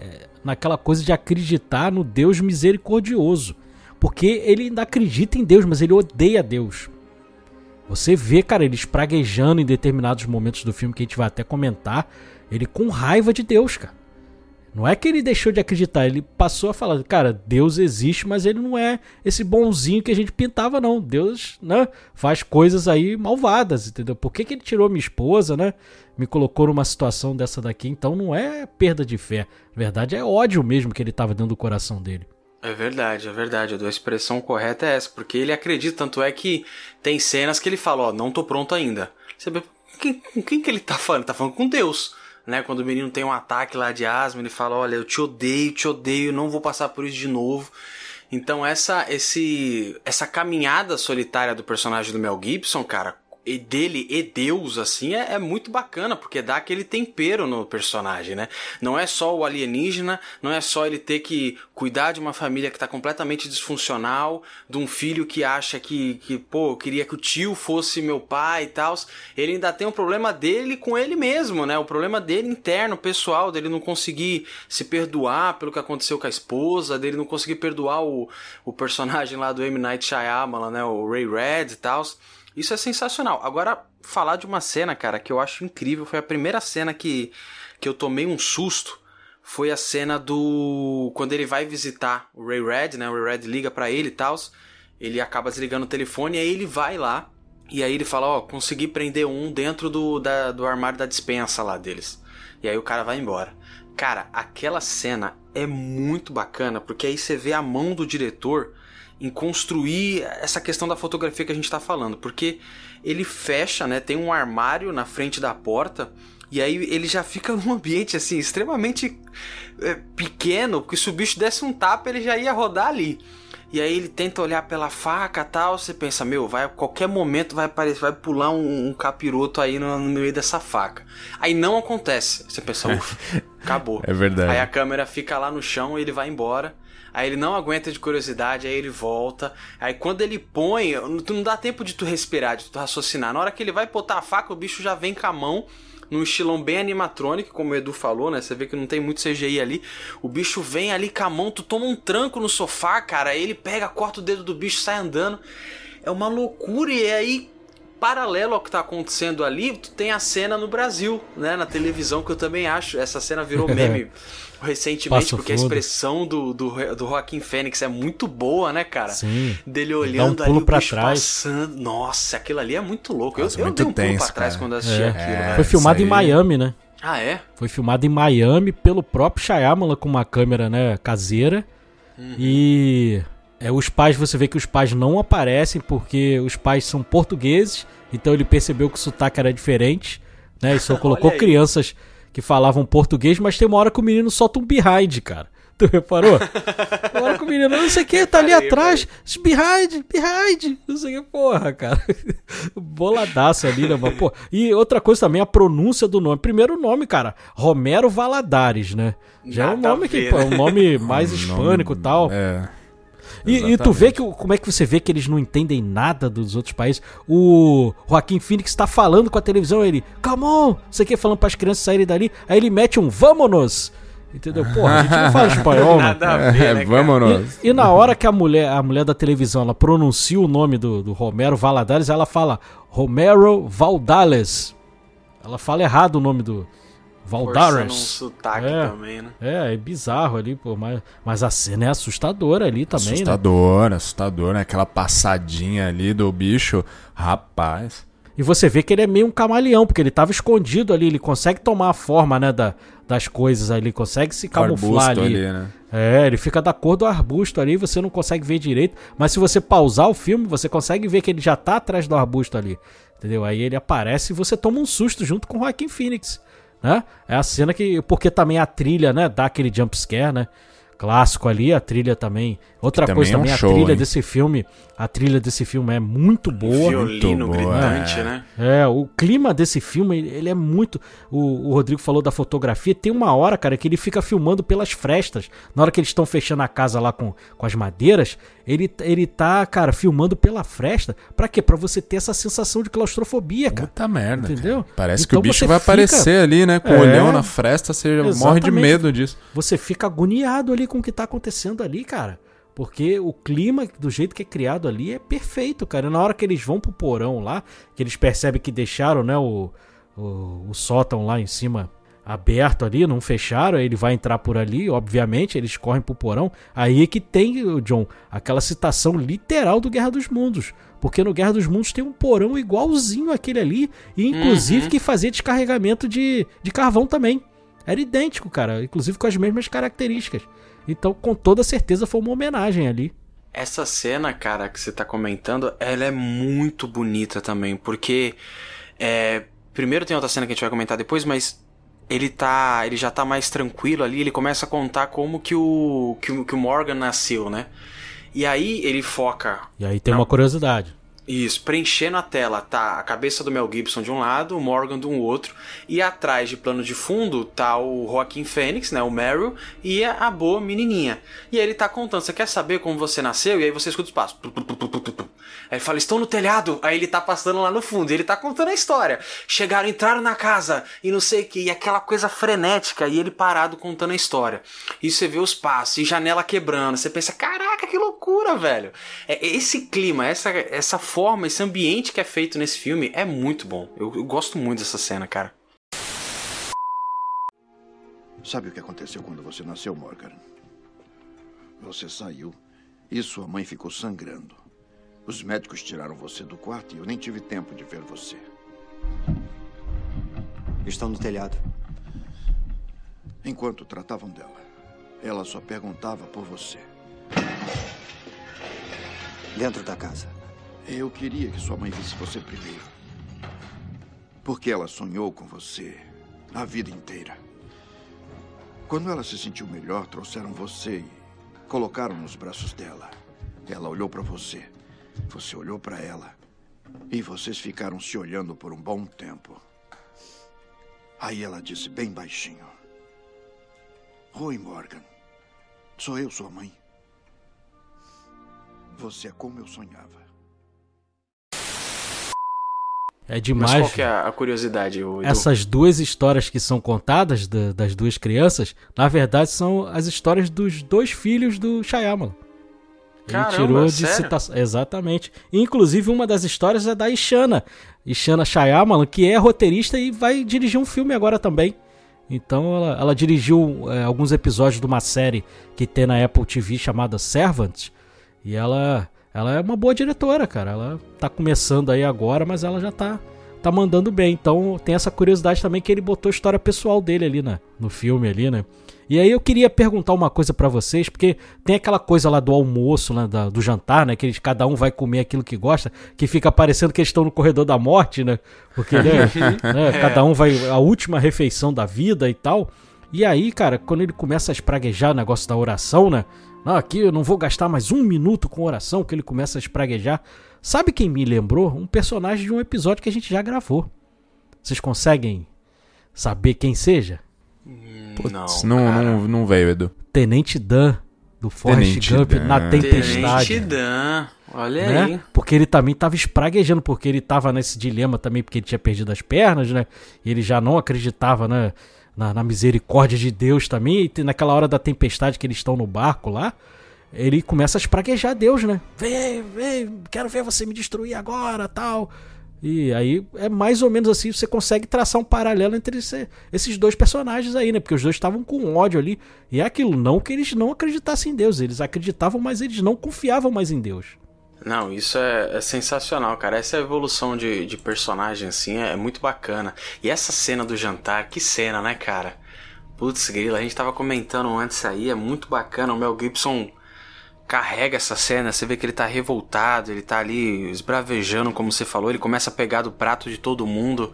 naquela coisa de acreditar no Deus misericordioso. Porque ele ainda acredita em Deus, mas ele odeia Deus. Você vê, cara, ele espraguejando em determinados momentos do filme que a gente vai até comentar, ele com raiva de Deus, cara. Não é que ele deixou de acreditar, ele passou a falar, cara, Deus existe, mas ele não é esse bonzinho que a gente pintava, não. Deus, né, faz coisas aí malvadas, entendeu? Por que, que ele tirou minha esposa, né? Me colocou numa situação dessa daqui, então não é perda de fé. Na verdade, é ódio mesmo que ele estava dentro do coração dele. É verdade, é verdade. A expressão correta é essa, porque ele acredita, tanto é que tem cenas que ele fala, ó, não tô pronto ainda. Você vê, com quem que ele tá falando? Ele tá falando com Deus né? Quando o menino tem um ataque lá de asma, ele fala: "Olha, eu te odeio, te odeio, não vou passar por isso de novo". Então essa esse essa caminhada solitária do personagem do Mel Gibson, cara, e dele e Deus, assim, é, é, muito bacana, porque dá aquele tempero no personagem, né? Não é só o alienígena, não é só ele ter que cuidar de uma família que tá completamente disfuncional, de um filho que acha que, que pô, queria que o tio fosse meu pai e tal. Ele ainda tem um problema dele com ele mesmo, né? O problema dele interno, pessoal, dele não conseguir se perdoar pelo que aconteceu com a esposa, dele não conseguir perdoar o, o personagem lá do M. Night Shyamalan, né? O Ray Red e tal. Isso é sensacional. Agora, falar de uma cena, cara, que eu acho incrível, foi a primeira cena que, que eu tomei um susto. Foi a cena do. Quando ele vai visitar o Ray Red, né? O Ray Red liga para ele e tal. Ele acaba desligando o telefone e aí ele vai lá. E aí ele fala: Ó, oh, consegui prender um dentro do, da, do armário da dispensa lá deles. E aí o cara vai embora. Cara, aquela cena é muito bacana porque aí você vê a mão do diretor em construir essa questão da fotografia que a gente está falando, porque ele fecha, né? Tem um armário na frente da porta e aí ele já fica num ambiente assim extremamente é, pequeno, porque se o bicho desse um tapa ele já ia rodar ali. E aí ele tenta olhar pela faca tal, você pensa, meu, vai a qualquer momento vai aparecer, vai pular um, um capiroto aí no, no, meio dessa faca. Aí não acontece. Você pensa, ufa, acabou. É verdade. Aí a câmera fica lá no chão e ele vai embora. Aí ele não aguenta de curiosidade, aí ele volta. Aí quando ele põe, tu não dá tempo de tu respirar, de tu raciocinar. Na hora que ele vai botar a faca, o bicho já vem com a mão num estilão bem animatrônico, como o Edu falou, né? Você vê que não tem muito CGI ali. O bicho vem ali com a mão, tu toma um tranco no sofá, cara. Aí ele pega, corta o dedo do bicho, sai andando. É uma loucura e aí paralelo ao que tá acontecendo ali, tu tem a cena no Brasil, né, na televisão que eu também acho, essa cena virou meme recentemente, porque a expressão do, do, do Joaquim Fênix é muito boa, né, cara? Sim. Dele olhando um ali, pra trás. passando. Nossa, aquilo ali é muito louco. Nossa, eu, muito eu dei um tenso, pulo pra trás cara. quando assisti É. aquilo, né? Foi filmado em Miami, né? Ah, é? Foi filmado em Miami pelo próprio Shyamalan com uma câmera, né, caseira. E é os pais, você vê que os pais não aparecem porque os pais são portugueses, então ele percebeu que o sotaque era diferente, né? E só colocou Olha aí. Que falavam português, mas tem uma hora que o menino solta um behind, cara. Tu reparou? Uma hora que o menino, não sei o que, tá ali atrás, behind, behind, não sei o que, porra, cara. Boladaço ali, né, mas, pô. E outra coisa também, a pronúncia do nome. Primeiro o nome, cara, Romero Valadares, né? Já é um Nada nome que, ver, pô, é né? um nome mais hispânico e tal. É. E, e tu vê que como é que você vê que eles não entendem nada dos outros países. O Joaquim Phoenix tá falando com a televisão, ele, come on, você quer falando para as crianças saírem dali, aí ele mete um vamos. Entendeu? Porra, a gente não fala espanhol, mano. Nada a ver, É, né, vamos E, e na hora que a mulher, a mulher da televisão, ela pronuncia o nome do, do Romero Valadares, ela fala Romero Valdales. Ela fala errado o nome do Forçando um Valdares. sotaque É. também, né? É, é bizarro ali, pô, mas, mas a cena é assustadora ali também, né? assustador, assustador, né? Aquela passadinha ali do bicho. Rapaz. E você vê que ele é meio um camaleão, porque ele tava escondido ali, ele consegue tomar a forma, né, da, das coisas ali, consegue se camuflar Arbusto ali. né? É, ele fica da cor do arbusto ali, você não consegue ver direito, mas se você pausar o filme, você consegue ver que ele já tá atrás do arbusto ali, entendeu? Aí ele aparece e você toma um susto junto com o Joaquin Phoenix, né? É a cena que, porque também a trilha, né, dá aquele jump scare, né? clássico ali, a trilha também. Outra Que coisa também é um também, a show, trilha hein? desse filme, a trilha desse filme é muito boa. Violino muito boa, gritante, é. né? É, o clima desse filme, ele é muito. O, o Rodrigo falou da fotografia. Tem uma hora, cara, que ele fica filmando pelas frestas. Na hora que eles estão fechando a casa lá com, com as madeiras, ele, ele tá, cara, filmando pela fresta. Pra quê? Pra você ter essa sensação de claustrofobia, cara. Puta merda. Entendeu? cara. Parece que Então o bicho você vai fica- aparecer ali, né? Com o É. olhão na fresta, você morre de Exatamente. medo disso. Você fica agoniado ali com o que tá acontecendo ali, cara. Porque o clima, do jeito que é criado ali, é perfeito, cara. Na hora que eles vão pro porão lá, que eles percebem que deixaram, né, o, o, o sótão lá em cima aberto ali, não fecharam, ele vai entrar por ali, obviamente, eles correm pro porão. Aí é que tem, o John, aquela citação literal do Guerra dos Mundos. Porque no Guerra dos Mundos tem um porão igualzinho aquele ali, e inclusive Uhum. que fazia descarregamento de, de carvão também. Era idêntico, cara, inclusive com as mesmas características. Então, com toda certeza, foi uma homenagem ali. Essa cena, cara, que você tá comentando, ela é muito bonita também, porque é, primeiro tem outra cena que a gente vai comentar depois, mas ele tá, ele já tá mais tranquilo ali, ele começa a contar como que o que, o- que o Morgan nasceu, né? E aí ele foca E aí tem Não. uma curiosidade. Isso, preenchendo a tela, tá a cabeça do Mel Gibson de um lado, o Morgan do outro, e atrás de plano de fundo tá o Joaquin Phoenix, né, o Meryl, e a, boa menininha. E aí ele tá contando, você quer saber como você nasceu? E aí você escuta os passos. Aí ele fala, estão no telhado. Aí ele tá passando lá no fundo, e ele tá contando a história. Chegaram, entraram na casa, e não sei o que, e aquela coisa frenética, e ele parado contando a história. E você vê os passos, e janela quebrando, você pensa, caraca, que loucura, velho. É, esse clima, essa, essa forma, esse ambiente que é feito nesse filme é muito bom. Eu, eu gosto muito dessa cena, cara. Sabe o que aconteceu quando você nasceu, Morgan? Você saiu e sua mãe ficou sangrando. Os médicos tiraram você do quarto e eu nem tive tempo de ver você. Estão no telhado. Enquanto tratavam dela, ela só perguntava por você. Dentro da casa. Eu queria que sua mãe visse você primeiro. Porque ela sonhou com você a vida inteira. Quando ela se sentiu melhor, trouxeram você e colocaram nos braços dela. Ela olhou para você. Você olhou para ela. E vocês ficaram se olhando por um bom tempo. Aí ela disse bem baixinho: Oi, Morgan. Sou eu, sua mãe. Você é como eu sonhava. É Mas demais. qual que é a curiosidade, Edu? Essas duas histórias que são contadas da- das duas crianças, na verdade são as histórias dos dois filhos do Shyamalan. Ele Caramba, tirou de citação. Exatamente. Inclusive, uma das histórias é da Ishana. Ishana Shyamalan, que é roteirista e vai dirigir um filme agora também. Então, ela, ela dirigiu é, alguns episódios de uma série que tem na Apple TV chamada Servant. E ela, ela é uma boa diretora, cara. Ela tá começando aí agora, mas ela já tá, tá mandando bem. Então, tem essa curiosidade também que ele botou a história pessoal dele ali né, no filme ali, né? E aí eu queria perguntar uma coisa pra vocês, porque tem aquela coisa lá do almoço, né, da- do jantar, né, que eles, cada um vai comer aquilo que gosta, que fica parecendo que eles estão no corredor da morte, né? Porque né, né, cada um vai a última refeição da vida e tal. E aí, cara, quando ele começa a espraguejar o negócio da oração, né? Não, aqui eu não vou gastar mais um minuto com oração, que ele começa a espraguejar. Sabe quem me lembrou? Um personagem de um episódio que a gente já gravou. Vocês conseguem saber quem seja? Putz, não, não, não, não veio, Edu. Tenente Dan do Forrest Gump Dan. na tempestade. Tenente Dan. Olha Né? aí. Porque ele também tava espraguejando, porque ele tava nesse dilema também, porque ele tinha perdido as pernas, né? E ele já não acreditava né, na, na misericórdia de Deus também. E naquela hora da tempestade que eles estão no barco lá, ele começa a espraguejar Deus, né? Vem, vem, quero ver você me destruir agora, tal. E aí é mais ou menos assim, você consegue traçar um paralelo entre esse- esses dois personagens aí, né? Porque os dois estavam com ódio ali. E é aquilo, não que eles não acreditassem em Deus, eles acreditavam, mas eles não confiavam mais em Deus. Não, isso é, é sensacional, cara. Essa evolução de, de personagem, assim, é, é muito bacana. E essa cena do jantar, que cena, né, cara? Putz, grila, a gente tava comentando antes aí, é muito bacana. O Mel Gibson carrega essa cena, você vê que ele tá revoltado, ele tá ali esbravejando, como você falou, ele começa a pegar do prato de todo mundo.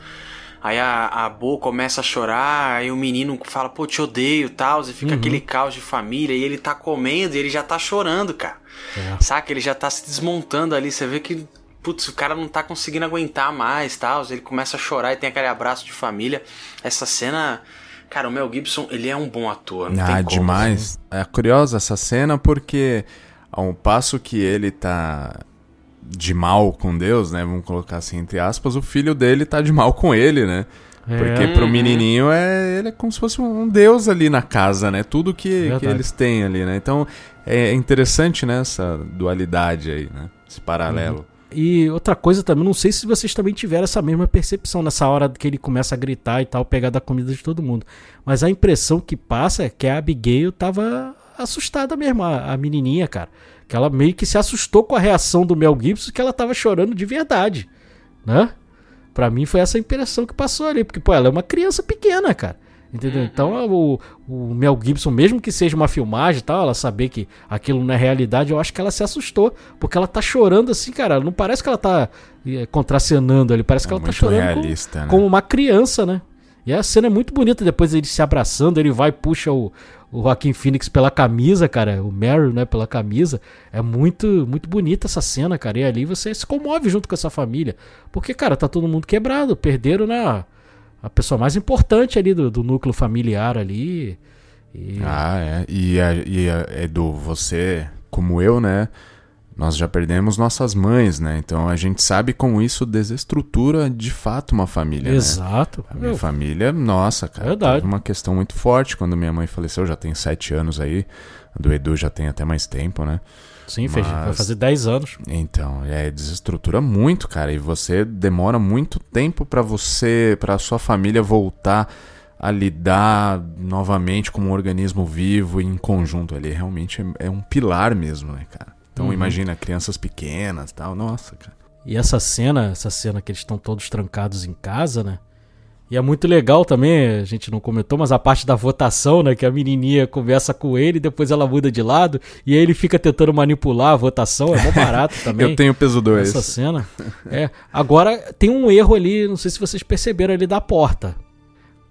Aí a, a Bo começa a chorar, aí o menino fala, pô, te odeio e tal, e fica aquele caos de família, e ele tá comendo e ele já tá chorando, cara. É. Saca? Ele já tá se desmontando ali, você vê que, putz, o cara não tá conseguindo aguentar mais tal, ele começa a chorar e tem aquele abraço de família. Essa cena. Cara, o Mel Gibson, ele é um bom ator. Não Ah, como, demais. É curiosa essa cena porque ao passo que ele tá de mal com Deus, né? Vamos colocar assim entre aspas, o filho dele tá de mal com ele, né? É. Porque pro menininho é, ele é como se fosse um deus ali na casa, né? Tudo que, que eles têm ali, né? Então é interessante né, essa dualidade aí, né? Esse paralelo. E outra coisa também, não sei se vocês também tiveram essa mesma percepção nessa hora que ele começa a gritar e tal, pegar da comida de todo mundo. Mas a impressão que passa é que a Abigail tava assustada mesmo, a, a menininha, cara. Que ela meio que se assustou com a reação do Mel Gibson, que ela tava chorando de verdade, né? Pra mim foi essa impressão que passou ali, porque, pô, ela é uma criança pequena, cara. Entendeu? Então o, o Mel Gibson, mesmo que seja uma filmagem e tal, ela saber que aquilo não é realidade, eu acho que ela se assustou. Porque ela tá chorando assim, cara. Não parece que ela tá eh, contracenando ali, parece que É ela tá chorando realista, como, né? como uma criança, né? E a cena é muito bonita, depois ele se abraçando, ele vai puxa o, o Joaquim Phoenix pela camisa, cara, o Meryl, né, pela camisa. É muito muito bonita essa cena, cara. E ali você se comove junto com essa família. Porque, cara, tá todo mundo quebrado, perderam, né, a pessoa mais importante ali do, do núcleo familiar ali. E- Ah, é. E, a, e a, Edu, você, como eu, né? Nós já perdemos nossas mães, né? Então a gente sabe como isso desestrutura de fato uma família, né? Exato. A minha Meu, família, nossa, cara, Verdade. teve uma questão muito forte quando minha mãe faleceu, já tem sete anos aí. A do Edu já tem até mais tempo, né? sim, fez, vai mas- fazer 10 anos. Então, é, desestrutura muito, cara, e você demora muito tempo pra você, pra sua família voltar a lidar novamente como um organismo vivo e em conjunto ali. Realmente é, é um pilar mesmo, né, cara? Então Uhum. imagina crianças pequenas e tal, nossa, cara. E essa cena, essa cena que eles estão todos trancados em casa, né? E é muito legal também, a gente não comentou, mas a parte da votação, né? Que a menininha conversa com ele, depois ela muda de lado, e aí ele fica tentando manipular a votação, é mó barato também. Eu tenho peso 2. essa cena. É. Agora, tem um erro ali, não sei se vocês perceberam ali da porta.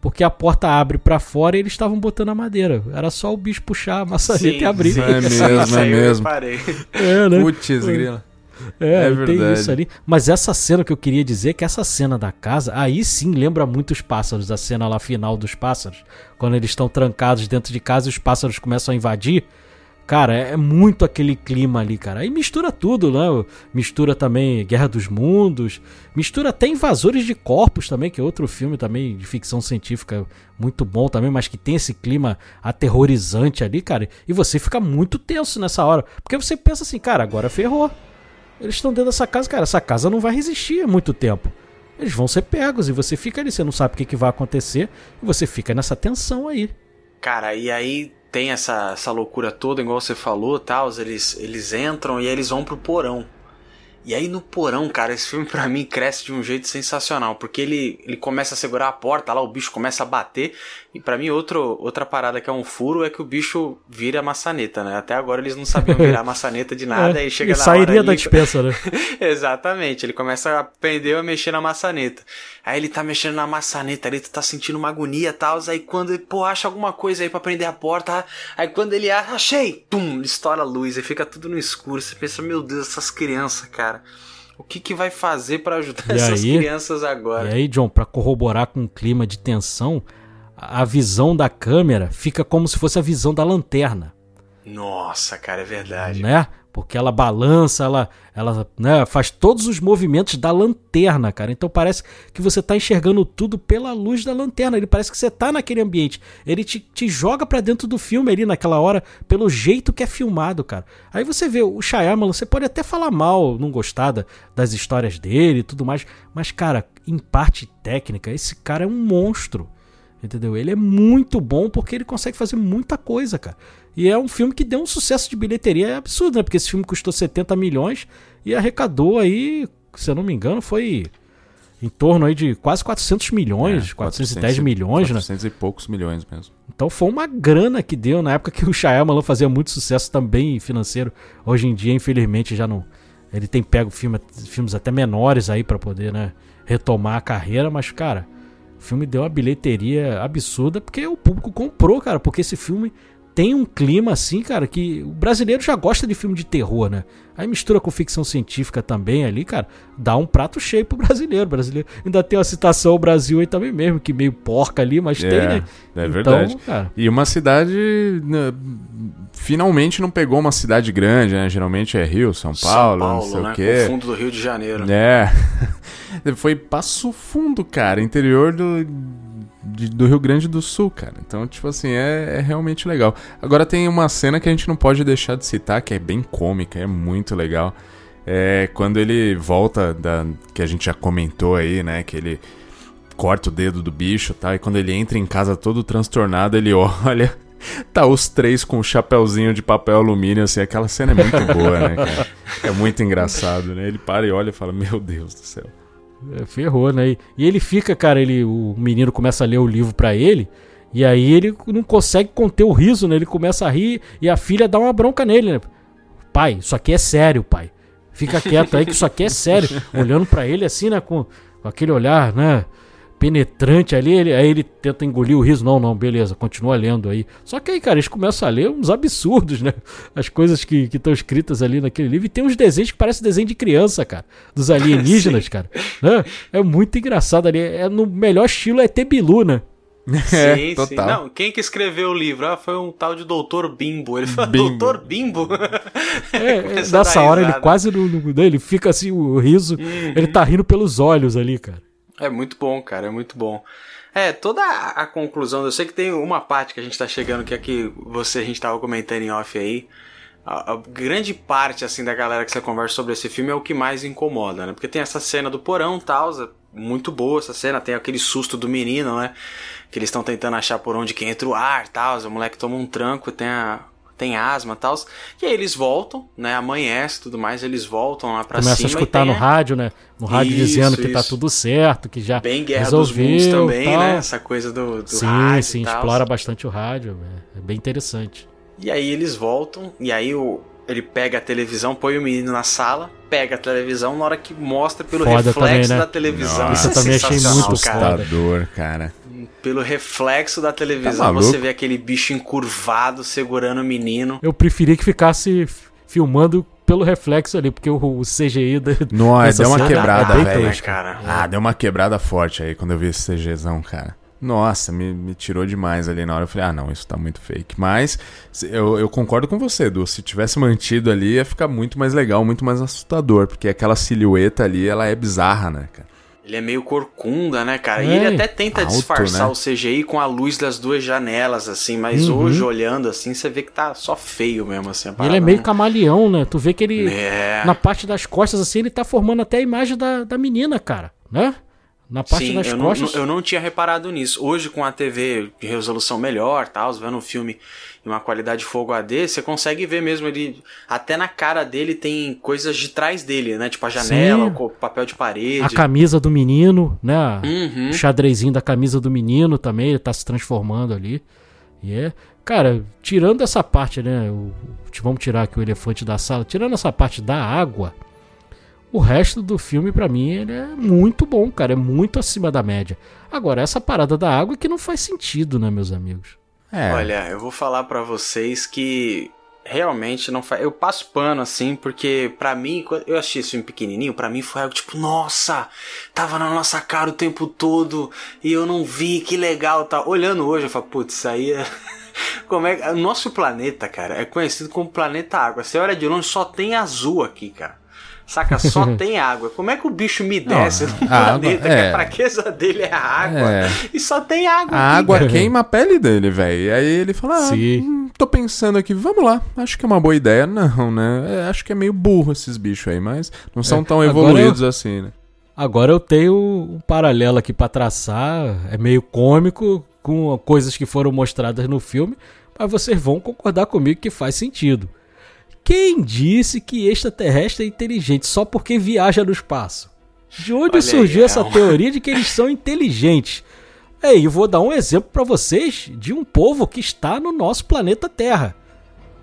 Porque a porta abre pra fora e eles estavam botando a madeira. Era só o bicho puxar a maçaneta e abrir. É mesmo, é mesmo. É, né? Putz, grila. É, É tem verdade. isso ali. Mas essa cena que eu queria dizer é que essa cena da casa, aí sim lembra muito os pássaros, a cena lá final dos pássaros. Quando eles estão trancados dentro de casa e os pássaros começam a invadir. Cara, é muito aquele clima ali, cara. Aí mistura tudo, né? Mistura também Guerra dos Mundos, mistura até Invasores de Corpos também, que é outro filme também de ficção científica muito bom também, mas que tem esse clima aterrorizante ali, cara. E você fica muito tenso nessa hora, porque você pensa assim, cara, agora ferrou. Eles estão dentro dessa casa, cara. Essa casa não vai resistir muito tempo. Eles vão ser pegos e você fica ali, você não sabe o que, que vai acontecer e você fica nessa tensão aí. Cara, e aí tem essa, essa loucura toda, igual você falou, tal, eles, eles entram e eles vão pro porão. E aí no porão, cara, esse filme pra mim cresce de um jeito sensacional, porque ele, ele começa a segurar a porta, lá o bicho começa a bater, e pra mim outro, outra parada que é um furo é que o bicho vira a maçaneta, né? Até agora eles não sabiam virar a maçaneta de nada, É, aí chega e na sairia hora da dispensa, né? Exatamente, ele começa a aprender a mexer na maçaneta. Aí ele tá mexendo na maçaneta ali, tu tá sentindo uma agonia e tal. Aí quando ele, pô, acha alguma coisa aí pra prender a porta. Aí quando ele acha, achei! Pum, estoura a luz e fica tudo no escuro. Você pensa, meu Deus, essas crianças, cara. O que que vai fazer pra ajudar E essas aí? crianças agora? E aí, John, pra corroborar com o clima de tensão, a visão da câmera fica como se fosse a visão da lanterna. Nossa, cara, é verdade. né? Porque ela balança, ela, ela né, faz todos os movimentos da lanterna, cara. Então parece que você tá enxergando tudo pela luz da lanterna. Ele parece que você tá naquele ambiente. Ele te, te joga pra dentro do filme ali naquela hora, pelo jeito que é filmado, cara. Aí você vê o Shyamalan, você pode até falar mal, não gostar da- das histórias dele e tudo mais, mas, cara, em parte técnica, esse cara é um monstro. Entendeu? Ele é muito bom porque ele consegue fazer muita coisa, cara. E é um filme que deu um sucesso de bilheteria absurdo, né? Porque esse filme custou 70 milhões e arrecadou aí, se eu não me engano, foi em torno aí de quase 400 milhões, É, 410 milhões, né? 400 e poucos milhões mesmo. Então foi uma grana que deu na época que o Shyamalan fazia muito sucesso também financeiro. Hoje em dia, infelizmente, já não. Ele tem pego filme, filmes até menores aí pra poder, né, retomar a carreira, mas cara, O filme deu uma bilheteria absurda porque o público comprou, cara, porque esse filme tem um clima assim, cara, que o brasileiro já gosta de filme de terror, né? Aí mistura com ficção científica também ali, cara, dá um prato cheio pro brasileiro. O brasileiro ainda tem uma citação ao Brasil aí também mesmo, que meio porca ali, mas É, tem, né? é verdade. Então, cara, E uma cidade. né, finalmente não pegou uma cidade grande, né? Geralmente é Rio, São Paulo, não sei né? o quê. O fundo do Rio de Janeiro. É. Foi Passo Fundo, cara, interior do, de- do Rio Grande do Sul, cara. Então, tipo assim, é, é realmente legal. Agora tem uma cena que a gente não pode deixar de citar, que é bem cômica, é muito legal. É quando ele volta da. que a gente já comentou aí, né? Que ele corta o dedo do bicho tal. E quando ele entra em casa todo transtornado, ele olha. Tá os três com um chapéuzinho de papel alumínio, assim, aquela cena é muito boa, né, cara? É muito engraçado, né? Ele para e olha e fala, meu Deus do céu. É, ferrou, né? E- ele fica, cara, ele, o menino começa a ler o livro pra ele, e aí ele não consegue conter o riso, né? Ele começa a rir e a filha dá uma bronca nele, né? Pai, isso aqui é sério, pai. Fica quieto aí que isso aqui é sério. Olhando pra ele assim, né? Com, com aquele olhar, né? Penetrante ali, ele- aí ele tenta engolir o riso. Não, não, beleza, continua lendo aí. Só que aí, cara, eles começam a ler uns absurdos, né? As coisas que estão escritas ali naquele livro. E tem uns desenhos que parecem desenho de criança, cara. Dos alienígenas, cara. Né? É muito engraçado ali. É no melhor estilo é Bilu, né? É, sim, sim. total. Não, quem que escreveu o livro? Ah, foi um tal de Doutor Bimbo. Ele falou, Bimbo. Doutor Bimbo? É, é, nessa dar hora ele risada. quase não, não- né, ele fica assim, o riso, ele tá rindo pelos olhos ali, cara. É muito bom, cara, é muito bom. É, toda a conclusão, eu sei que tem uma parte que a gente tá chegando, que é que você, a gente tava comentando em off aí. A, a grande parte, assim, da galera que você conversa sobre esse filme é o que mais incomoda, né? Porque tem essa cena do porão e tal, é muito boa essa cena, tem aquele susto do menino, né? Que eles estão tentando achar por onde que entra o ar e tal, o moleque toma um tranco, tem a... Tem asma e tal. E aí eles voltam, né? Amanhece e tudo mais, eles voltam lá pra Começa cima. a e escutar tem no a- rádio, né? No rádio Isso, dizendo que tá tudo certo, que já Bem Guerra resolveu, dos Mundos também, tal. né? Essa coisa do, do Sim, rádio sim, tal. explora bastante o rádio, é, é bem interessante. E aí eles voltam, e aí o, ele pega a televisão, põe o menino na sala, pega a televisão, na hora que mostra pelo Foda reflexo também, né? da televisão. Nossa. Isso eu também achei muito cara. Assustador, cara. Pelo reflexo da Tá televisão, maluco? você vê aquele bicho encurvado segurando o menino. Eu preferia que ficasse filmando pelo reflexo ali, porque o, CGI da, Nossa, deu uma quebrada, é bem velho. tosco. cara. Ah, deu uma quebrada forte aí quando eu vi esse CGzão, cara. Nossa, me, me tirou demais ali na hora. Eu falei, ah, não, isso tá muito fake. Mas eu, eu concordo com você, Edu. Se tivesse mantido ali, ia ficar muito mais legal, muito mais assustador. Porque aquela silhueta ali, ela é bizarra, né, cara? Ele é meio corcunda, né, cara? E É. ele até tenta Alto, disfarçar né? o CGI com a luz das duas janelas, assim, mas Uhum. hoje, olhando assim, você vê que tá só feio mesmo, assim. a E ele parada, é meio né? camaleão, né? Tu vê que ele, É. na parte das costas, assim, ele tá formando até a imagem da, da menina, cara, né? Na parte Sim, das eu não, costas. eu não tinha reparado nisso. Hoje, com a TV de resolução melhor, tal, vendo um filme em uma qualidade Full HD, você consegue ver mesmo ele. Até na cara dele tem coisas de trás dele, né? Tipo a janela, Sim. o papel de parede. A camisa do menino, né? Uhum. O xadrezinho da camisa do menino também, ele tá se transformando ali. E é. Cara, tirando essa parte, né? o- vamos tirar aqui o elefante da sala. Tirando essa parte da água, o resto do filme, pra mim, ele é muito bom, cara. É muito acima da média. Agora, essa parada da água é que não faz sentido, né, meus amigos? É. Olha, eu vou falar pra vocês que realmente não faz. Eu passo pano assim, porque pra mim, quando eu assisti esse filme pequenininho, pra mim foi algo tipo, nossa, tava na nossa cara o tempo todo e eu não vi, que legal, tá. Olhando hoje, eu falo, putz, isso aí é. Como é que. O nosso planeta, cara, é conhecido como planeta água. Você olha de longe, só tem azul aqui, cara. Saca? Só tem água. Como é que o bicho me desce água- planeta? que é. a fraqueza dele é a água. É. E só tem água A aqui, água cara. queima a pele dele, velho. E aí ele fala: ah, Sim. hum, tô pensando aqui, vamos lá. Acho que é uma boa ideia. Não, né? É, acho que é meio burro esses bichos aí, mas não são É, tão evoluídos assim, né? Agora eu tenho um paralelo aqui pra traçar, é meio cômico com coisas que foram mostradas no filme, mas vocês vão concordar comigo que faz sentido. Quem disse que extraterrestre é inteligente só porque viaja no espaço? De onde Olha surgiu aí, é essa uma- teoria de que eles são inteligentes? É, e vou dar um exemplo pra vocês de um povo que está no nosso planeta Terra.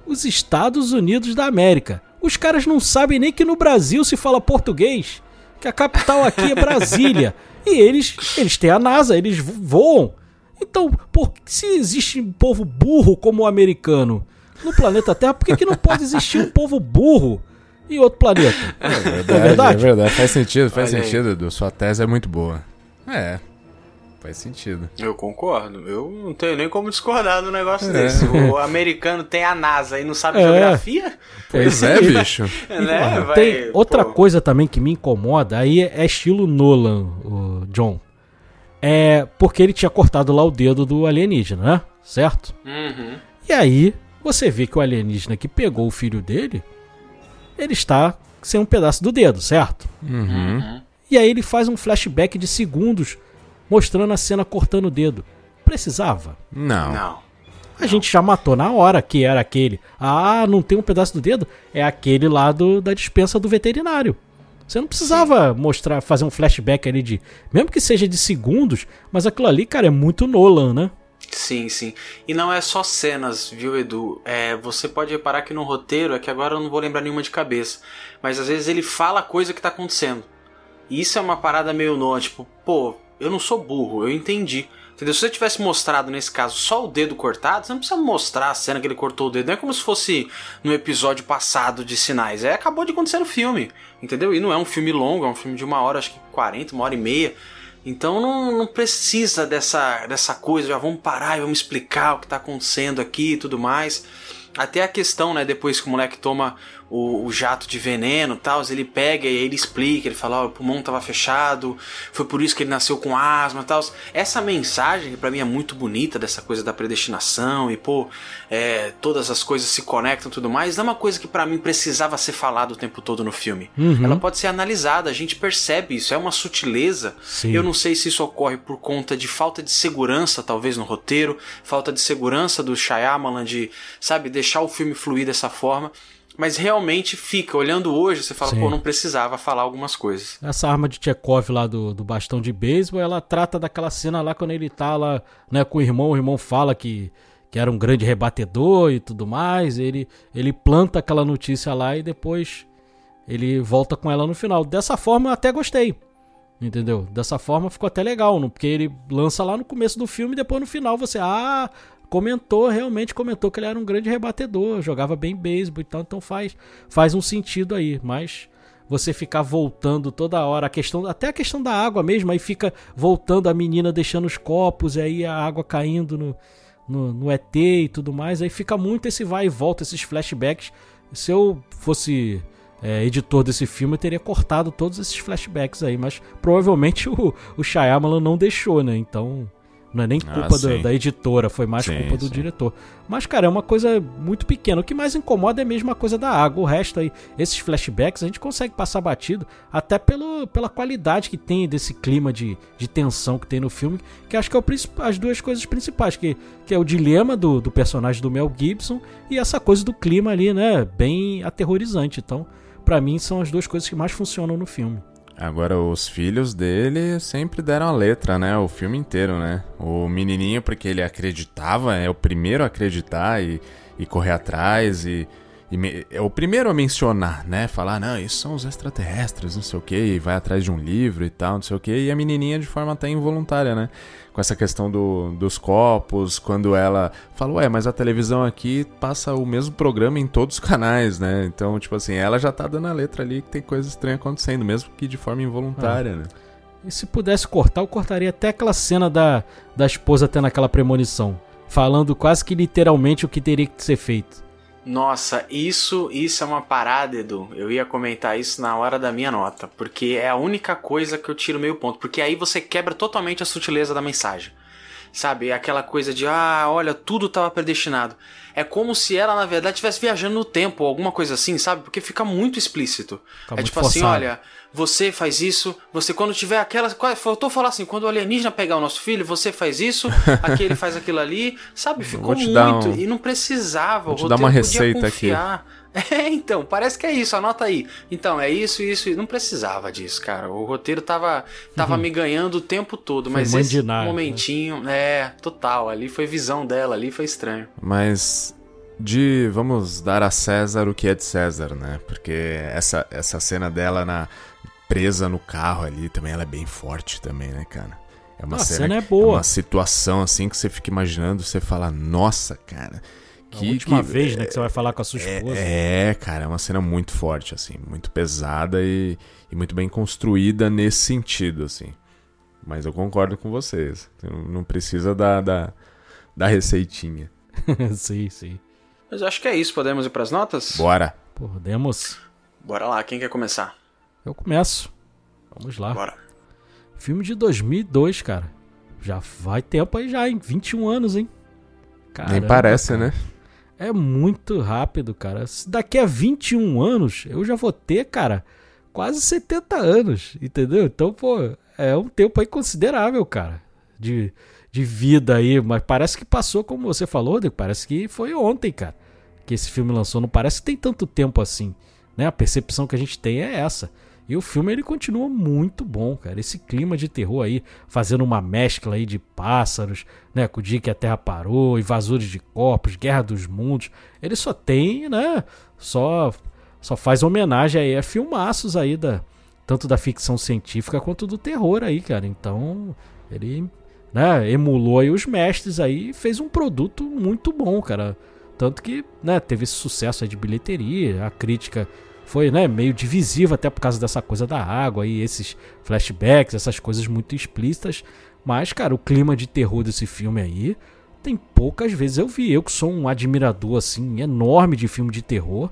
Os Estados Unidos da América. Os caras não sabem nem que no Brasil se fala português, que a capital aqui é Brasília. E eles, eles têm a NASA, eles vo- voam. Então, por, se existe um povo burro como o americano no planeta Terra, por que, que não pode existir um povo burro em outro planeta? É é verdade, verdade? é verdade. Faz sentido, faz Olha aí. sentido, Edu. Sua tese é muito boa. É, faz sentido. Eu concordo. Eu não tenho nem como discordar do negócio É. desse. O americano tem a NASA e não sabe É. geografia? Pois isso é, aí. bicho. Né? Vai- Tem outra pô. coisa também que me incomoda, aí é estilo Nolan, o John. É porque ele tinha cortado lá o dedo do alienígena, né? Certo? Uhum. E aí, você vê que o alienígena que pegou o filho dele, ele está sem um pedaço do dedo, certo? Uhum. E aí ele faz um flashback de segundos mostrando a cena cortando o dedo. Precisava? Não. Não. A gente já matou na hora que era aquele. Ah, não tem um pedaço do dedo? É aquele lá do, da dispensa do veterinário. Você não precisava mostrar, fazer um flashback ali de. Mesmo que seja de segundos, mas aquilo ali, cara, é muito Nolan, né? Sim, sim. E não é só cenas, viu, Edu? É, você pode reparar que no roteiro, é que agora eu não vou lembrar nenhuma de cabeça, mas às vezes ele fala a coisa que tá acontecendo. E isso é uma parada meio nova, tipo, pô, eu não sou burro, eu entendi. Entendeu? Se você tivesse mostrado nesse caso só o dedo cortado, você não precisa mostrar a cena que ele cortou o dedo. Não é como se fosse no episódio passado de Sinais. É, acabou de acontecer no filme. Entendeu? E não é um filme longo, é um filme de uma hora, acho que 40, uma hora e meia. Então não, não precisa dessa, dessa coisa, já vamos parar e vamos explicar o que tá acontecendo aqui e tudo mais. Até a questão, né, depois que o moleque toma o, o jato de veneno e tal, ele pega e aí ele explica, ele fala, ó, o pulmão tava fechado, foi por isso que ele nasceu com asma e tal. Essa mensagem, que pra mim é muito bonita, dessa coisa da predestinação e, pô, é, todas as coisas se conectam e tudo mais, não é uma coisa que pra mim precisava ser falada o tempo todo no filme. Uhum. Ela pode ser analisada, a gente percebe isso, é uma sutileza. Sim. Eu não sei se isso ocorre por conta de falta de segurança, talvez, no roteiro, falta de segurança do Shyamalan de, sabe, deixar o filme fluir dessa forma. Mas realmente fica, olhando hoje, você fala, Sim. pô, não precisava falar algumas coisas. Essa arma de Chekhov lá do, do bastão de beisebol, ela trata daquela cena lá quando ele tá lá, né, com o irmão, o irmão fala que, que era um grande rebatedor e tudo mais, ele, ele planta aquela notícia lá e depois ele volta com ela no final. Dessa forma eu até gostei, entendeu? Dessa forma ficou até legal, não? porque ele lança lá no começo do filme e depois no final você, ah, comentou, realmente comentou que ele era um grande rebatedor, jogava bem beisebol e tal, então faz, faz um sentido aí, mas você ficar voltando toda hora, a questão, até a questão da água mesmo, aí fica voltando a menina deixando os copos, e aí a água caindo no, no, no ET e tudo mais, aí fica muito esse vai e volta, esses flashbacks. Se eu fosse é, editor desse filme, eu teria cortado todos esses flashbacks aí, mas provavelmente o, o Shyamalan não deixou, né? Então não é nem Ah, culpa da, sim. da editora, foi mais Sim, culpa do sim. diretor. Mas, cara, é uma coisa muito pequena. O que mais incomoda é mesmo a coisa da água. O resto aí, esses flashbacks, a gente consegue passar batido, até pelo, pela qualidade que tem desse clima de, de tensão que tem no filme, que acho que é o as duas coisas principais, que, que é o dilema do, do personagem do Mel Gibson e essa coisa do clima ali, né, bem aterrorizante. Então, pra mim, são as duas coisas que mais funcionam no filme. Agora, os filhos dele sempre deram a letra, né? O filme inteiro, né? O menininho, porque ele acreditava, é o primeiro a acreditar e, e correr atrás e, me- é o primeiro a mencionar, né? Falar, não, isso são os extraterrestres, não sei o quê, e vai atrás de um livro e tal, não sei o quê. E a menininha de forma até involuntária, né? Com essa questão do, dos copos, quando ela fala, ué, mas a televisão aqui passa o mesmo programa em todos os canais, né? Então, tipo assim, ela já tá dando a letra ali que tem coisa estranha acontecendo, mesmo que de forma involuntária, né? E se pudesse cortar, eu cortaria até aquela cena da, da esposa tendo aquela premonição. Falando quase que literalmente o que teria que ser feito. Nossa, isso, isso é uma parada, Edu. Eu ia comentar isso na hora da minha nota, porque é a única coisa que eu tiro meio ponto, porque aí você quebra totalmente a sutileza da mensagem. Sabe, é aquela coisa de, ah, olha, tudo estava predestinado. É como se ela, na verdade, estivesse viajando no tempo, ou alguma coisa assim, sabe? Porque fica muito explícito. É muito tipo assim, forçado. olha, você faz isso, você quando tiver aquela. Faltou falar assim, quando o alienígena pegar o nosso filho, você faz isso, aquele faz aquilo ali, sabe? Ficou muito. um- E não precisava. Vou o te dar uma receita aqui. confiar. É, então, parece que é isso, anota aí. Então, é isso, isso, e não precisava disso, cara. O roteiro tava, tava me ganhando o tempo todo, Uhum. Foi mas mãe esse né? momentinho, é, total, ali foi visão dela, ali foi estranho. Mas de vamos dar a César o que é de César, né? Porque essa, essa cena dela na presa no carro ali também, ela é bem forte também, né, cara? É uma Ah, a cena, cena é boa. uma situação assim que você fica imaginando, você fala, nossa, cara. A Que, última que- vez, né, que você vai falar com a sua esposa. é, é, cara, é uma cena muito forte, assim, muito pesada e, e muito bem construída nesse sentido, assim. Mas eu concordo com vocês. Não, não precisa da, da, da receitinha. sim, sim. Mas acho que é isso, podemos ir pras notas? Bora! Podemos. Bora lá, quem quer começar? Eu começo. Vamos lá. Bora. Filme de 2002, cara. Já vai tempo aí já, hein? 21 anos, hein? Nem Caramba, parece, cara. né? É muito rápido, cara. Se daqui a 21 anos eu já vou ter, cara, quase 70 anos, entendeu? Então, pô, é um tempo aí considerável, cara, de, de vida aí. Mas parece que passou, como você falou, parece que foi ontem, cara, que esse filme lançou. Não parece que tem tanto tempo assim, né? A percepção que a gente tem é essa. E o filme ele continua muito bom, cara. Esse clima de terror aí, fazendo uma mescla aí de pássaros, né, com o dia que a Terra parou, invasores de corpos, Guerra dos Mundos. Ele só tem, né, só só faz homenagem aí a filmaços aí da tanto da ficção científica quanto do terror aí, cara. Então, ele, né, emulou aí os mestres aí e fez um produto muito bom, cara. Tanto que, né, teve sucesso de bilheteria, a crítica foi, né, meio divisiva até por causa dessa coisa da água e esses flashbacks, essas coisas muito explícitas. Mas, cara, o clima de terror desse filme aí tem poucas vezes eu vi. Eu que sou um admirador assim enorme de filme de terror,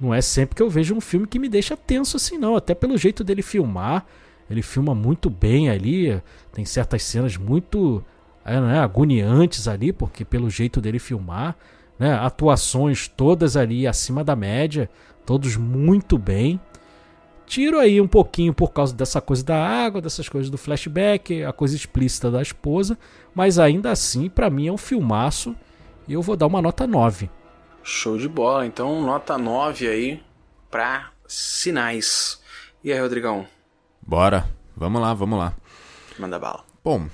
não é sempre que eu vejo um filme que me deixa tenso assim não, até pelo jeito dele filmar. Ele filma muito bem ali, tem certas cenas muito é, né, agoniantes ali, porque pelo jeito dele filmar, né, atuações todas ali acima da média, todos muito bem. Tiro aí um pouquinho por causa dessa coisa da água, dessas coisas do flashback, a coisa explícita da esposa, mas ainda assim, pra mim é um filmaço e eu vou dar uma nota 9. Show de bola. Então, nota 9 aí pra sinais. E aí, Rodrigão? Bora! Vamos lá, vamos lá. Manda bala. Bom,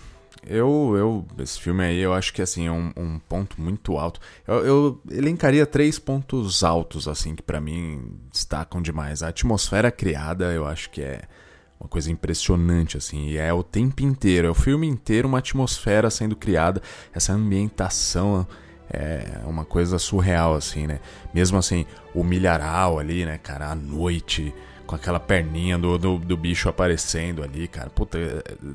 eu, eu esse filme aí eu acho que assim é um, um ponto muito alto. Eu, eu elencaria três pontos altos assim que pra mim destacam demais. A atmosfera criada eu acho que é uma coisa impressionante assim. E é o tempo inteiro, é o filme inteiro uma atmosfera sendo criada, essa ambientação é uma coisa surreal assim, né? Mesmo assim, o milharal ali, né, cara, à noite com aquela perninha do, do, do bicho aparecendo ali, cara. Puta,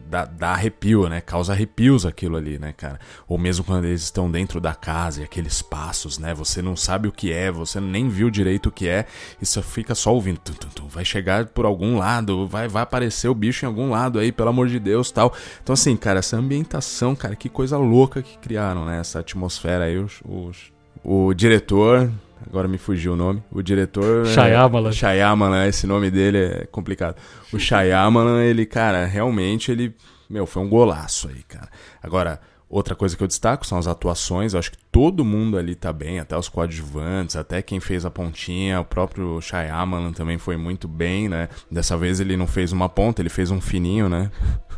dá, dá arrepio, né? Causa arrepios aquilo ali, né, cara? Ou mesmo quando eles estão dentro da casa e aqueles passos, né? Você não sabe o que é, você nem viu direito o que é e você fica só ouvindo. Tum, tum, tum, vai chegar por algum lado, vai, vai aparecer o bicho em algum lado aí, pelo amor de Deus tal. Então, assim, cara, essa ambientação, cara, que coisa louca que criaram, né? Essa atmosfera aí, os, o diretor, Agora me fugiu o nome. O diretor. Shyamalan. É, Shyamalan, esse nome dele é complicado. O Shyamalan, ele, cara, realmente ele. Meu, foi um golaço aí, cara. Agora, outra coisa que eu destaco são as atuações. Eu acho que todo mundo ali tá bem, até os coadjuvantes, até quem fez a pontinha. O próprio Shyamalan também foi muito bem, né? Dessa vez ele não fez uma ponta, ele fez um fininho, né?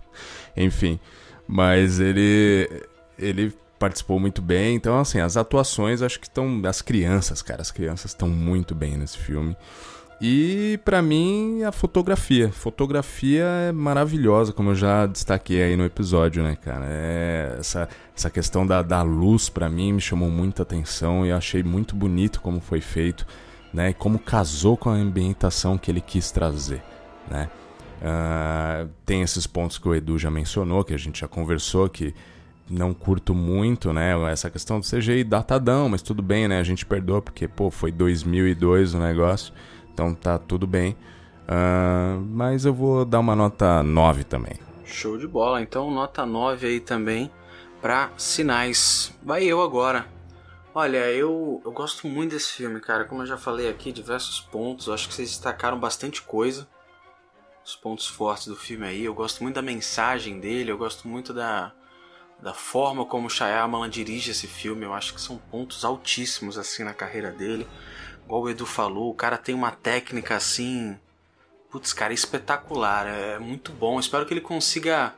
Enfim. Mas ele. Ele participou muito bem. Então, assim, as atuações acho que estão. As crianças, cara, as crianças estão muito bem nesse filme. E para mim a fotografia. Fotografia é maravilhosa, como eu já destaquei aí no episódio, né, cara? É, essa, essa questão da, da luz para mim me chamou muita atenção e eu achei muito bonito como foi feito, né? E como casou com a ambientação que ele quis trazer, né? Uh, tem esses pontos que o Edu já mencionou, que a gente já conversou, que não curto muito, né? Essa questão do CGI datadão, mas tudo bem, né? A gente perdoa porque, pô, foi 2002 o negócio, então tá tudo bem. Uh, mas eu vou dar uma nota 9 também. Show de bola, então nota 9 aí também pra sinais. Vai eu agora. Olha, eu, eu gosto muito desse filme, cara. Como eu já falei aqui, diversos pontos. Acho que vocês destacaram bastante coisa. Os pontos fortes do filme aí. Eu gosto muito da mensagem dele. Eu gosto muito da, da forma como Shyamalan dirige esse filme. Eu acho que são pontos altíssimos assim na carreira dele. Igual o Edu falou, o cara tem uma técnica assim, putz, cara, espetacular, é muito bom. Espero que ele consiga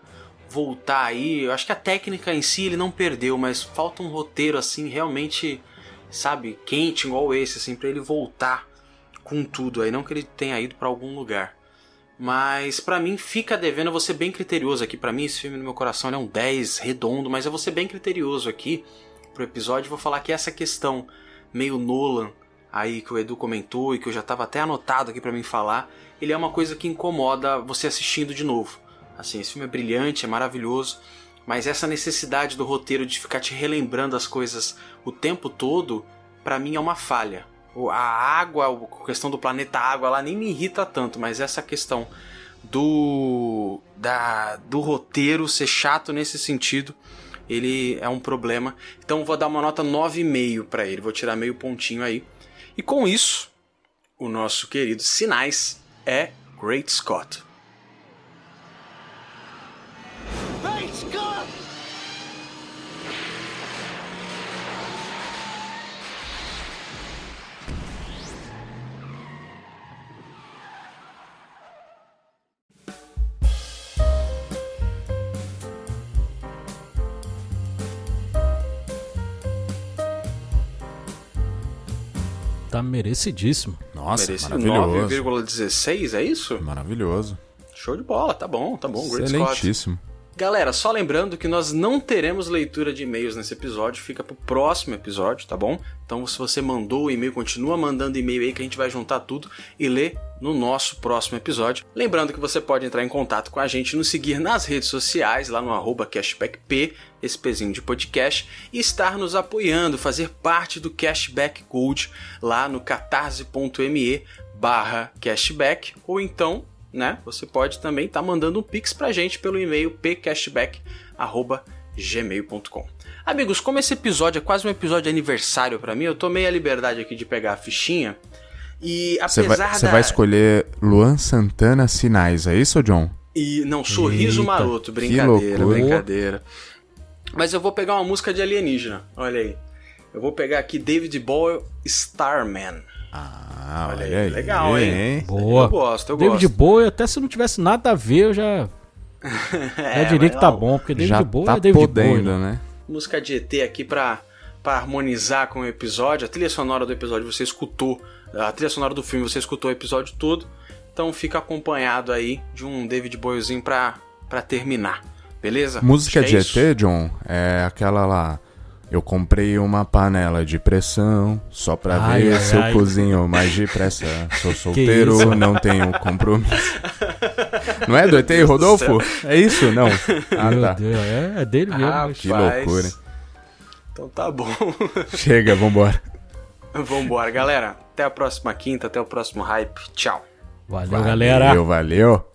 voltar aí. Eu acho que a técnica em si ele não perdeu, mas falta um roteiro assim realmente, sabe, quente igual esse assim para ele voltar com tudo aí, não que ele tenha ido para algum lugar. Mas pra mim fica devendo, eu vou ser bem criterioso aqui. Pra mim, esse filme no meu coração é um 10 redondo, mas eu vou ser bem criterioso aqui pro episódio. Vou falar que essa questão meio Nolan aí que o Edu comentou e que eu já tava até anotado aqui pra mim falar, ele é uma coisa que incomoda você assistindo de novo. Assim, esse filme é brilhante, é maravilhoso, mas essa necessidade do roteiro de ficar te relembrando as coisas o tempo todo, pra mim é uma falha. A água, a questão do planeta água, ela nem me irrita tanto, mas essa questão do da, do roteiro ser chato nesse sentido, ele é um problema. Então vou dar uma nota 9,5 pra ele, vou tirar meio pontinho aí. E com isso, o nosso querido Sinais é Great Scott. Tá merecidíssimo. Nossa, Merece maravilhoso. 9,16, é isso? Maravilhoso. Show de bola, tá bom, tá bom. Great Scott. Excelentíssimo. Galera, só lembrando que nós não teremos leitura de e-mails nesse episódio, fica pro próximo episódio, tá bom? Então, se você mandou o e-mail, continua mandando e-mail aí que a gente vai juntar tudo e ler no nosso próximo episódio. Lembrando que você pode entrar em contato com a gente, nos seguir nas redes sociais, lá no arroba cashbackp, esse pezinho de podcast, e estar nos apoiando, fazer parte do Cashback Gold lá no catarse.me barra cashback, ou então né? Você pode também estar mandando um pix pra gente pelo e-mail pcashback@gmail.com. Amigos, como esse episódio é quase um episódio de aniversário pra mim, eu tomei a liberdade aqui de pegar a fichinha e Você apesar vai, você da vai escolher Luan Santana Sinais, é isso, John? e não sorriso Eita, maroto, brincadeira, brincadeira. Mas eu vou pegar uma música de alienígena. Olha aí. Eu vou pegar aqui David Bowie Starman. Ah, Olha olha, aí, aí. legal, hein? Boa. Eu gosto, eu David gosto. Bowie, até se não tivesse nada a ver, eu já, É, já diria que tá não. bom, porque David Já Bowie tá é David podendo, Bowie. né? né? música de ET aqui pra, pra harmonizar com o episódio. A trilha sonora do episódio você escutou, a trilha sonora do filme você escutou o episódio todo. Então fica acompanhado aí de um David Bowiezinho pra, pra terminar. Beleza? Música Acho de é isso. ET, John, é aquela lá. Eu comprei uma panela de pressão só pra Ai, ver ai, se eu ai. cozinho mais depressa. Sou solteiro, não tenho compromisso. Não é do ET Rodolfo? É isso? Não. Ah, Meu tá. Deus, é, é dele mesmo. Rapaz. Que loucura. hein? Então tá bom. Chega, vambora. Vambora, galera. Até a próxima quinta, até o próximo hype. Tchau. Valeu, galera. Valeu, valeu.